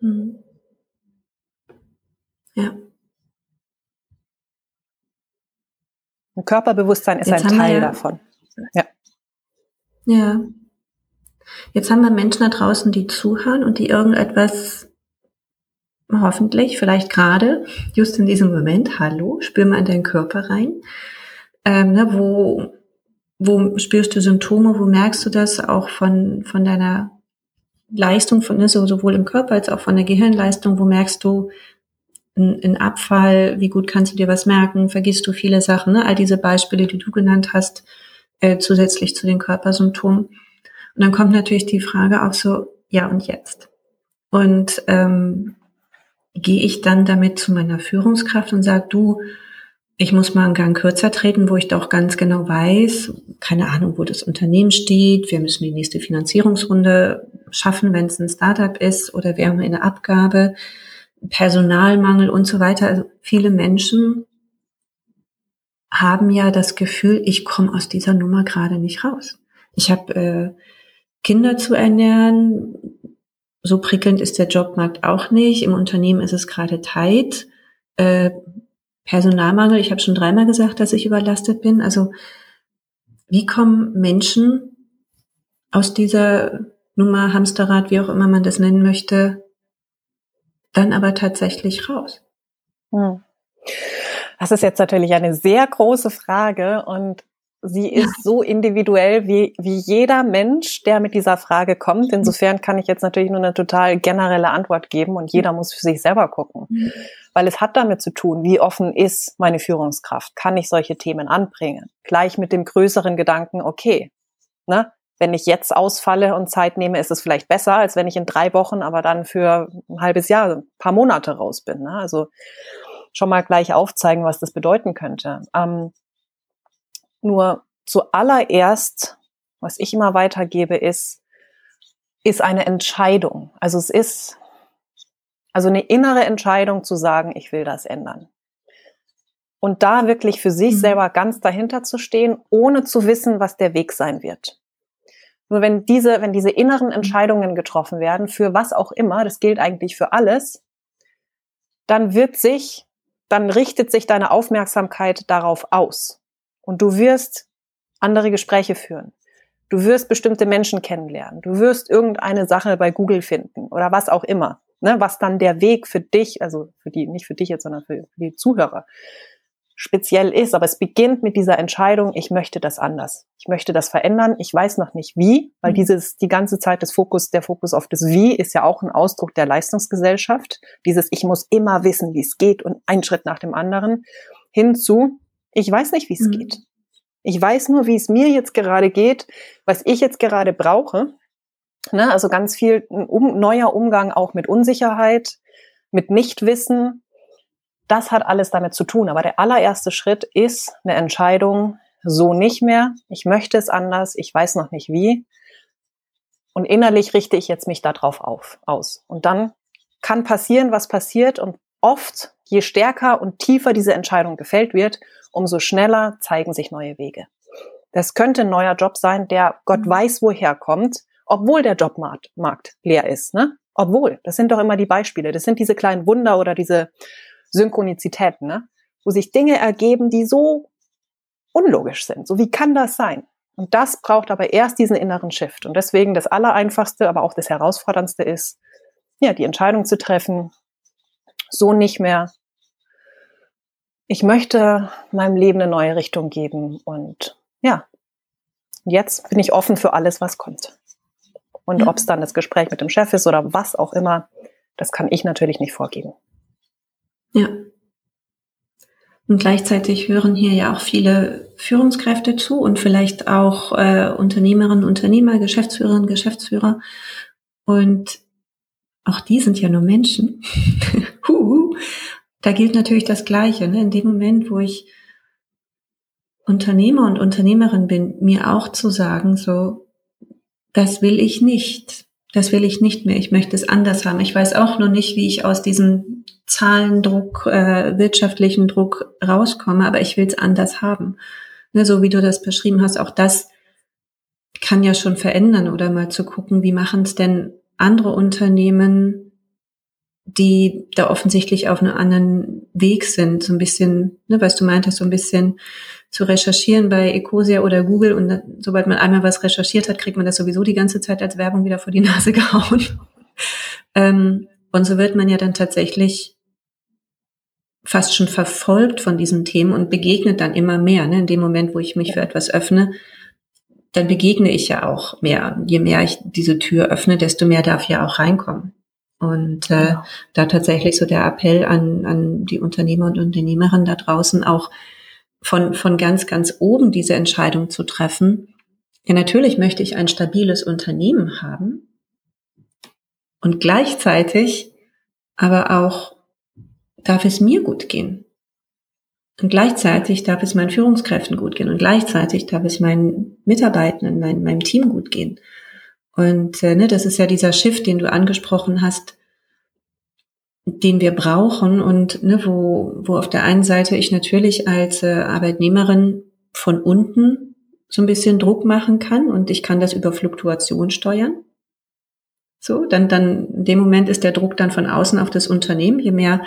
Mhm. Ja. Ein Körperbewusstsein ist Jetzt ein Teil ja, davon. Ja. Ja. Jetzt haben wir Menschen da draußen, die zuhören und die irgendetwas hoffentlich, vielleicht gerade, just in diesem Moment, hallo, spür mal in deinen Körper rein. Ähm, ne, wo, wo spürst du Symptome, wo merkst du das auch von, von deiner Leistung von, ne, so, sowohl im Körper als auch von der Gehirnleistung, wo merkst du einen Abfall, wie gut kannst du dir was merken, vergisst du viele Sachen, ne? all diese Beispiele, die du genannt hast, äh, zusätzlich zu den Körpersymptomen. Und dann kommt natürlich die Frage auch so, ja und jetzt? Und ähm, gehe ich dann damit zu meiner Führungskraft und sage, du, ich muss mal einen Gang kürzer treten, wo ich doch ganz genau weiß, keine Ahnung, wo das Unternehmen steht. Wir müssen die nächste Finanzierungsrunde schaffen, wenn es ein Startup ist oder wir haben eine Abgabe, Personalmangel und so weiter. Also viele Menschen haben ja das Gefühl, ich komme aus dieser Nummer gerade nicht raus. Ich habe äh, Kinder zu ernähren. So prickelnd ist der Jobmarkt auch nicht. Im Unternehmen ist es gerade tight. Äh, Personalmangel, ich habe schon dreimal gesagt, dass ich überlastet bin. Also wie kommen Menschen aus dieser Nummer, Hamsterrad, wie auch immer man das nennen möchte, dann aber tatsächlich raus? Hm. Das ist jetzt natürlich eine sehr große Frage und sie ist so individuell wie, wie jeder Mensch, der mit dieser Frage kommt. Insofern kann ich jetzt natürlich nur eine total generelle Antwort geben und jeder muss für sich selber gucken. Mhm. Weil es hat damit zu tun, wie offen ist meine Führungskraft? Kann ich solche Themen anbringen? Gleich mit dem größeren Gedanken, okay, ne? Wenn ich jetzt ausfalle und Zeit nehme, ist es vielleicht besser, als wenn ich in drei Wochen, aber dann für ein halbes Jahr, ein paar Monate raus bin. Ne? Also schon mal gleich aufzeigen, was das bedeuten könnte. Ähm, nur zuallererst, was ich immer weitergebe, ist, ist eine Entscheidung. Also es ist also eine innere Entscheidung zu sagen, ich will das ändern. Und da wirklich für sich mhm. selber ganz dahinter zu stehen, ohne zu wissen, was der Weg sein wird. Nur wenn diese, wenn diese inneren Entscheidungen getroffen werden, für was auch immer, das gilt eigentlich für alles, dann wird sich dann richtet sich deine Aufmerksamkeit darauf aus. Und du wirst andere Gespräche führen. Du wirst bestimmte Menschen kennenlernen. Du wirst irgendeine Sache bei Google finden oder was auch immer. Ne, was dann der Weg für dich, also für die, nicht für dich jetzt, sondern für, für die Zuhörer, speziell ist. Aber es beginnt mit dieser Entscheidung, ich möchte das anders. Ich möchte das verändern. Ich weiß noch nicht wie, weil mhm. dieses, die ganze Zeit des Fokus, der Fokus auf das Wie ist ja auch ein Ausdruck der Leistungsgesellschaft. Dieses, ich muss immer wissen, wie es geht und ein Schritt nach dem anderen hinzu, ich weiß nicht, wie es mhm. geht. Ich weiß nur, wie es mir jetzt gerade geht, was ich jetzt gerade brauche. Ne? Also ganz viel um, neuer Umgang auch mit Unsicherheit, mit Nichtwissen, das hat alles damit zu tun. Aber der allererste Schritt ist eine Entscheidung, so nicht mehr. Ich möchte es anders. Ich weiß noch nicht wie. Und innerlich richte ich jetzt mich darauf auf, aus. Und dann kann passieren, was passiert. Und oft, je stärker und tiefer diese Entscheidung gefällt wird, umso schneller zeigen sich neue Wege. Das könnte ein neuer Job sein, der Gott mhm. weiß woher kommt, obwohl der Jobmarkt leer ist. Ne? Obwohl, das sind doch immer die Beispiele. Das sind diese kleinen Wunder oder diese Synchronizitäten, ne? wo sich Dinge ergeben, die so unlogisch sind. So wie kann das sein? Und das braucht aber erst diesen inneren Shift. Und deswegen das Allereinfachste, aber auch das Herausforderndste ist, ja, die Entscheidung zu treffen, so nicht mehr. Ich möchte meinem Leben eine neue Richtung geben und ja, jetzt bin ich offen für alles, was kommt. Und ob es dann das Gespräch mit dem Chef ist oder was auch immer, das kann ich natürlich nicht vorgeben. Ja. Und gleichzeitig hören hier ja auch viele Führungskräfte zu und vielleicht auch äh, Unternehmerinnen, Unternehmer, Geschäftsführerinnen, Geschäftsführer. Und auch die sind ja nur Menschen. da gilt natürlich das Gleiche. Ne? In dem Moment, wo ich Unternehmer und Unternehmerin bin, mir auch zu sagen, so, das will ich nicht. Das will ich nicht mehr. Ich möchte es anders haben. Ich weiß auch noch nicht, wie ich aus diesem Zahlendruck, äh, wirtschaftlichen Druck rauskomme, aber ich will es anders haben. Ne, so wie du das beschrieben hast, auch das kann ja schon verändern oder mal zu gucken, wie machen es denn andere Unternehmen, die da offensichtlich auf einem anderen Weg sind, so ein bisschen, ne, was du meintest, so ein bisschen zu recherchieren bei Ecosia oder Google und dann, sobald man einmal was recherchiert hat, kriegt man das sowieso die ganze Zeit als Werbung wieder vor die Nase gehauen. ähm, und so wird man ja dann tatsächlich fast schon verfolgt von diesen Themen und begegnet dann immer mehr. Ne? In dem Moment, wo ich mich für etwas öffne, dann begegne ich ja auch mehr. Je mehr ich diese Tür öffne, desto mehr darf ja auch reinkommen. Und äh, genau. da tatsächlich so der Appell an, an die Unternehmer und Unternehmerinnen da draußen auch von, von ganz, ganz oben diese Entscheidung zu treffen. Ja, natürlich möchte ich ein stabiles Unternehmen haben und gleichzeitig aber auch darf es mir gut gehen. Und gleichzeitig darf es meinen Führungskräften gut gehen und gleichzeitig darf es meinen Mitarbeitenden, mein, meinem Team gut gehen. Und äh, ne, das ist ja dieser Shift, den du angesprochen hast, den wir brauchen und ne, wo, wo auf der einen Seite ich natürlich als äh, Arbeitnehmerin von unten so ein bisschen Druck machen kann und ich kann das über Fluktuation steuern. So, dann, dann in dem Moment ist der Druck dann von außen auf das Unternehmen. Je mehr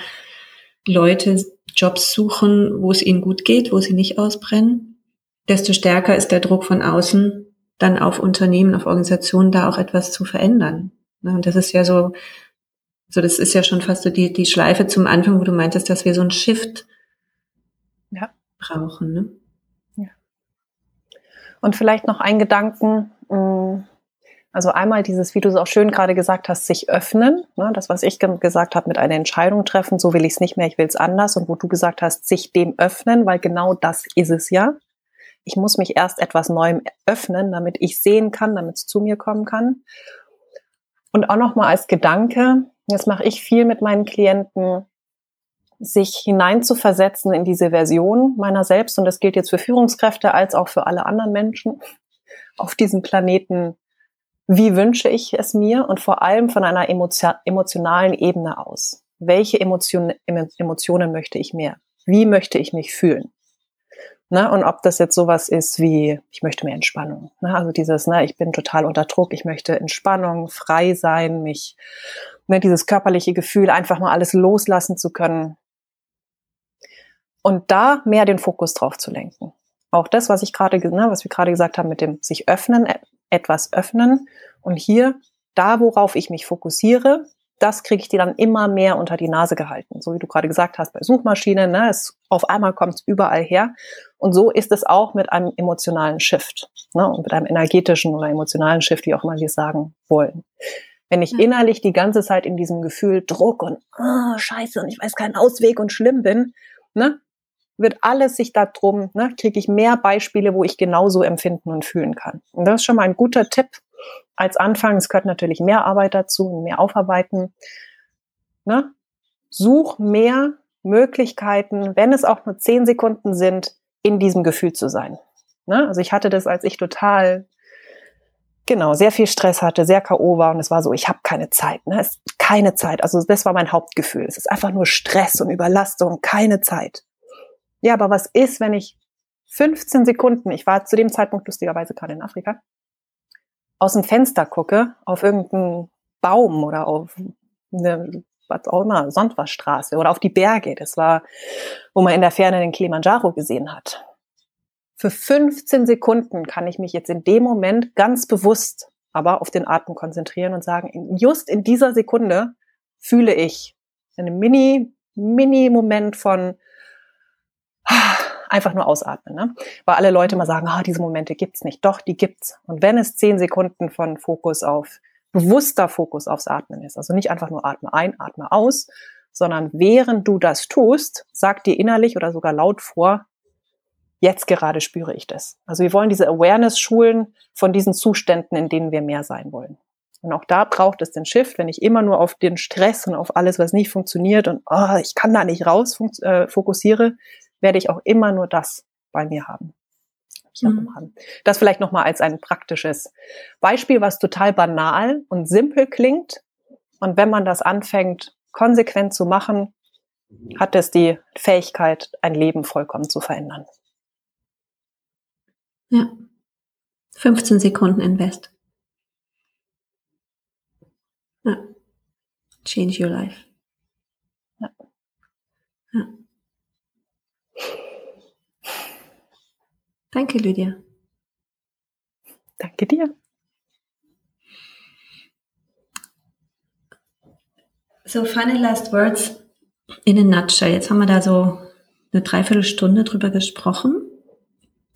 Leute Jobs suchen, wo es ihnen gut geht, wo sie nicht ausbrennen, desto stärker ist der Druck von außen dann auf Unternehmen, auf Organisationen, da auch etwas zu verändern. Ne, und das ist ja so So, das ist ja schon fast so die, die Schleife zum Anfang, wo du meintest, dass wir so ein Shift ja. brauchen. Ne? Ja. Und vielleicht noch ein Gedanken, mm, also einmal dieses, wie du es auch schön gerade gesagt hast, sich öffnen. Ne, das, was ich gesagt habe, mit einer Entscheidung treffen, so will ich es nicht mehr, ich will es anders. Und wo du gesagt hast, sich dem öffnen, weil genau das ist es ja. Ich muss mich erst etwas Neuem öffnen, damit ich sehen kann, damit es zu mir kommen kann. Und auch nochmal als Gedanke, jetzt mache ich viel mit meinen Klienten, sich hineinzuversetzen in diese Version meiner selbst. Und das gilt jetzt für Führungskräfte als auch für alle anderen Menschen auf diesem Planeten wie wünsche ich es mir und vor allem von einer emotionalen Ebene aus. Welche Emotionen, Emotionen möchte ich mehr? Wie möchte ich mich fühlen? Ne, und ob das jetzt sowas ist wie, ich möchte mehr Entspannung. Ne, also dieses, ne, ich bin total unter Druck, ich möchte Entspannung, frei sein, mich, ne, dieses körperliche Gefühl, einfach mal alles loslassen zu können. Und da mehr den Fokus drauf zu lenken. Auch das, was ich gerade, ne, was wir gerade gesagt haben mit dem sich öffnen, etwas öffnen. Und hier, da worauf ich mich fokussiere, das kriege ich dir dann immer mehr unter die Nase gehalten. So wie du gerade gesagt hast, bei Suchmaschinen, ne, es, auf einmal kommt es überall her. Und so ist es auch mit einem emotionalen Shift ne, und mit einem energetischen oder emotionalen Shift, wie auch immer wir sagen wollen. Wenn ich innerlich die ganze Zeit in diesem Gefühl Druck und oh, Scheiße und ich weiß keinen Ausweg und schlimm bin, ne, wird alles sich darum, ne, kriege ich mehr Beispiele, wo ich genauso empfinden und fühlen kann. Und das ist schon mal ein guter Tipp als Anfang. Es gehört natürlich mehr Arbeit dazu mehr Aufarbeiten. Ne? Such mehr Möglichkeiten, wenn es auch nur zehn Sekunden sind, in diesem Gefühl zu sein. Ne? Also ich hatte das, als ich total genau sehr viel Stress hatte, sehr KO war und es war so, ich habe keine Zeit, ne? Es, keine Zeit. Also das war mein Hauptgefühl. Es ist einfach nur Stress und Überlastung, keine Zeit. Ja, aber was ist, wenn ich 15 Sekunden, ich war zu dem Zeitpunkt lustigerweise gerade in Afrika, aus dem Fenster gucke auf irgendeinen Baum oder auf eine, was auch immer, Sondwaschstraße oder auf die Berge. Das war, wo man in der Ferne den Kilimanjaro gesehen hat. Für 15 Sekunden kann ich mich jetzt in dem Moment ganz bewusst aber auf den Atem konzentrieren und sagen, just in dieser Sekunde fühle ich einen Mini, Mini-Moment von einfach nur ausatmen. Ne? Weil alle Leute immer sagen, ah, diese Momente gibt's nicht. Doch, die gibt's. Und wenn es zehn Sekunden von Fokus auf, bewusster Fokus aufs Atmen ist, also nicht einfach nur atme ein, atme aus, sondern während du das tust, sag dir innerlich oder sogar laut vor, jetzt gerade spüre ich das. Also wir wollen diese Awareness schulen von diesen Zuständen, in denen wir mehr sein wollen. Und auch da braucht es den Shift, wenn ich immer nur auf den Stress und auf alles, was nicht funktioniert und oh, ich kann da nicht raus äh, fokussiere, werde ich auch immer nur das bei mir haben. Mhm. Das vielleicht nochmal als ein praktisches Beispiel, was total banal und simpel klingt. Und wenn man das anfängt, konsequent zu machen, hat es die Fähigkeit, ein Leben vollkommen zu verändern. Ja. 15 Sekunden Invest. Ja. Change your life. Ja. ja. Danke, Lydia. Danke dir. So, final last words in a nutshell. Jetzt haben wir da so eine Dreiviertelstunde drüber gesprochen.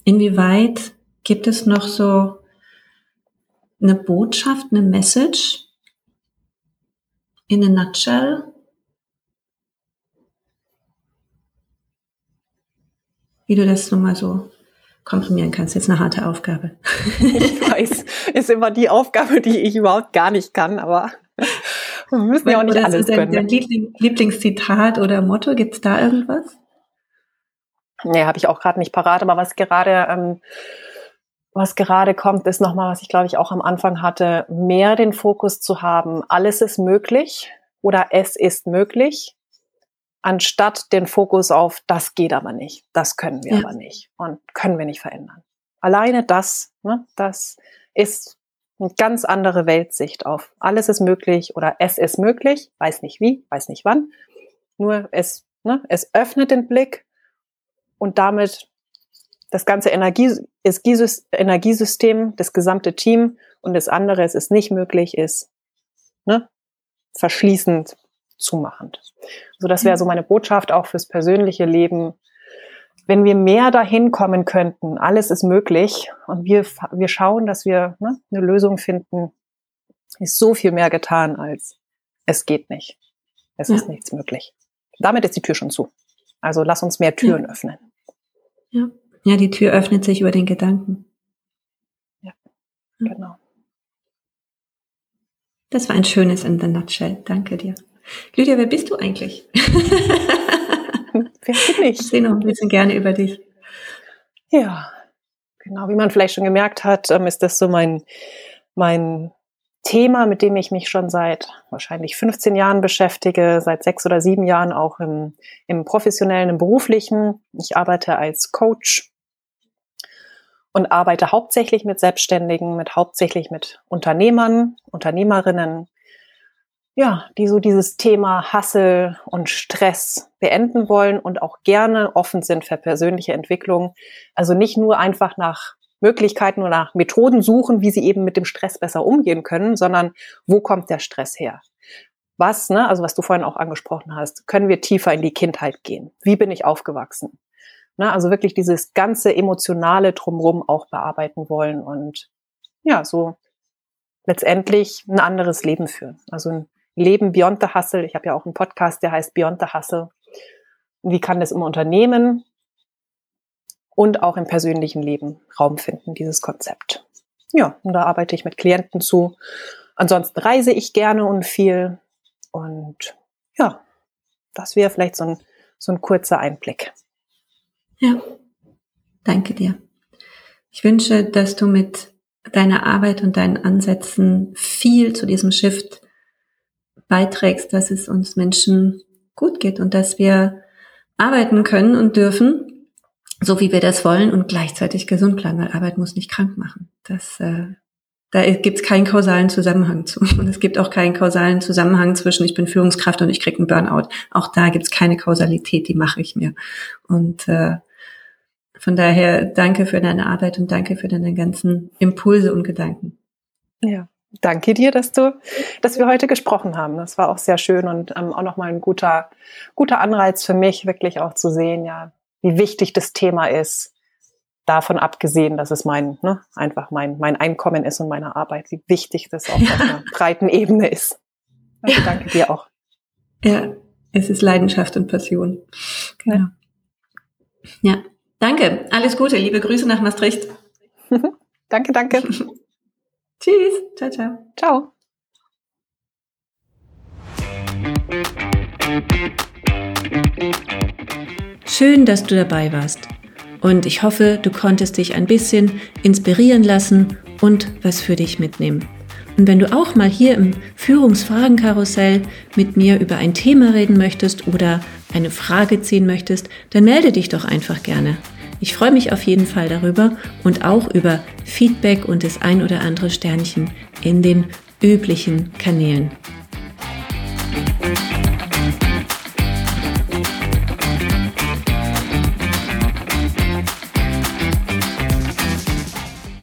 Inwieweit gibt es noch so eine Botschaft, eine Message in a nutshell, wie du das nochmal so komprimieren kannst. Jetzt eine harte Aufgabe. Ich weiß, ist immer die Aufgabe, die ich überhaupt gar nicht kann, aber wir müssen ja auch nicht alles dein, können. Dein Liebling, Lieblingszitat oder Motto, gibt's da irgendwas? Nee, habe ich auch gerade nicht parat, aber was gerade ähm, was gerade kommt, ist nochmal, was ich glaube ich auch am Anfang hatte, mehr den Fokus zu haben, alles ist möglich oder es ist möglich anstatt den Fokus auf, das geht aber nicht, das können wir ja. aber nicht und können wir nicht verändern. Alleine das, ne, das ist eine ganz andere Weltsicht auf alles ist möglich oder es ist möglich, weiß nicht wie, weiß nicht wann, nur es, ne, es öffnet den Blick und damit das ganze Energie, Energiesystem, das gesamte Team und das andere, es ist nicht möglich, ist ne, verschließend zumachend. Also das wäre so meine Botschaft auch fürs persönliche Leben. Wenn wir mehr dahin kommen könnten, alles ist möglich und wir, wir schauen, dass wir ne, eine Lösung finden, ist so viel mehr getan als es geht nicht. Es ja. ist nichts möglich. Damit ist die Tür schon zu. Also lass uns mehr Türen ja. öffnen. Ja. ja, die Tür öffnet sich über den Gedanken. Ja, genau. Das war ein schönes in the nutshell. Danke dir. Lydia, wer bist du eigentlich? wer bin ich? Ich noch ein bisschen gerne über dich. Ja, genau. Wie man vielleicht schon gemerkt hat, ähm, ist das so mein, mein Thema, mit dem ich mich schon seit wahrscheinlich 15 Jahren beschäftige, seit sechs oder sieben Jahren auch im, im professionellen, im beruflichen. Ich arbeite als Coach und arbeite hauptsächlich mit Selbstständigen, mit hauptsächlich mit Unternehmern, Unternehmerinnen, ja, die so dieses Thema Hassel und Stress beenden wollen und auch gerne offen sind für persönliche Entwicklung. Also nicht nur einfach nach Möglichkeiten oder nach Methoden suchen, wie sie eben mit dem Stress besser umgehen können, sondern wo kommt der Stress her? Was, ne, also was du vorhin auch angesprochen hast, können wir tiefer in die Kindheit gehen? Wie bin ich aufgewachsen? Ne, also wirklich dieses ganze emotionale drumherum auch bearbeiten wollen und ja, so letztendlich ein anderes Leben führen. Also ein Leben beyond the hustle. Ich habe ja auch einen Podcast, der heißt Beyond the Hustle. Wie kann das im Unternehmen und auch im persönlichen Leben Raum finden, dieses Konzept. Ja, und da arbeite ich mit Klienten zu. Ansonsten reise ich gerne und viel. Und ja, das wäre vielleicht so ein, so ein kurzer Einblick. Ja, danke dir. Ich wünsche, dass du mit deiner Arbeit und deinen Ansätzen viel zu diesem Shift beiträgst, dass es uns Menschen gut geht und dass wir arbeiten können und dürfen so wie wir das wollen und gleichzeitig gesund bleiben, weil Arbeit muss nicht krank machen. Das, äh, da gibt es keinen kausalen Zusammenhang zu. Und es gibt auch keinen kausalen Zusammenhang zwischen ich bin Führungskraft und ich krieg einen Burnout. Auch da gibt es keine Kausalität, die mache ich mir. Und äh, von daher danke für deine Arbeit und danke für deine ganzen Impulse und Gedanken. Ja, danke dir, dass du, dass wir heute gesprochen haben. Das war auch sehr schön und ähm, auch nochmal ein guter, guter Anreiz für mich, wirklich auch zu sehen, ja, wie wichtig das Thema ist. Davon abgesehen, dass es mein, ne, einfach mein, mein Einkommen ist und meine Arbeit, wie wichtig das auf einer breiten Ebene ist. Also danke dir auch. Ja, es ist Leidenschaft und Passion. Genau. Ja, danke. Alles Gute. Liebe Grüße nach Maastricht. danke, danke. Tschüss. Ciao, ciao. Ciao. Schön, dass du dabei warst. Und ich hoffe, du konntest dich ein bisschen inspirieren lassen und was für dich mitnehmen. Und wenn du auch mal hier im Führungsfragenkarussell mit mir über ein Thema reden möchtest oder eine Frage ziehen möchtest, dann melde dich doch einfach gerne. Ich freue mich auf jeden Fall darüber und auch über Feedback und das ein oder andere Sternchen in den üblichen Kanälen.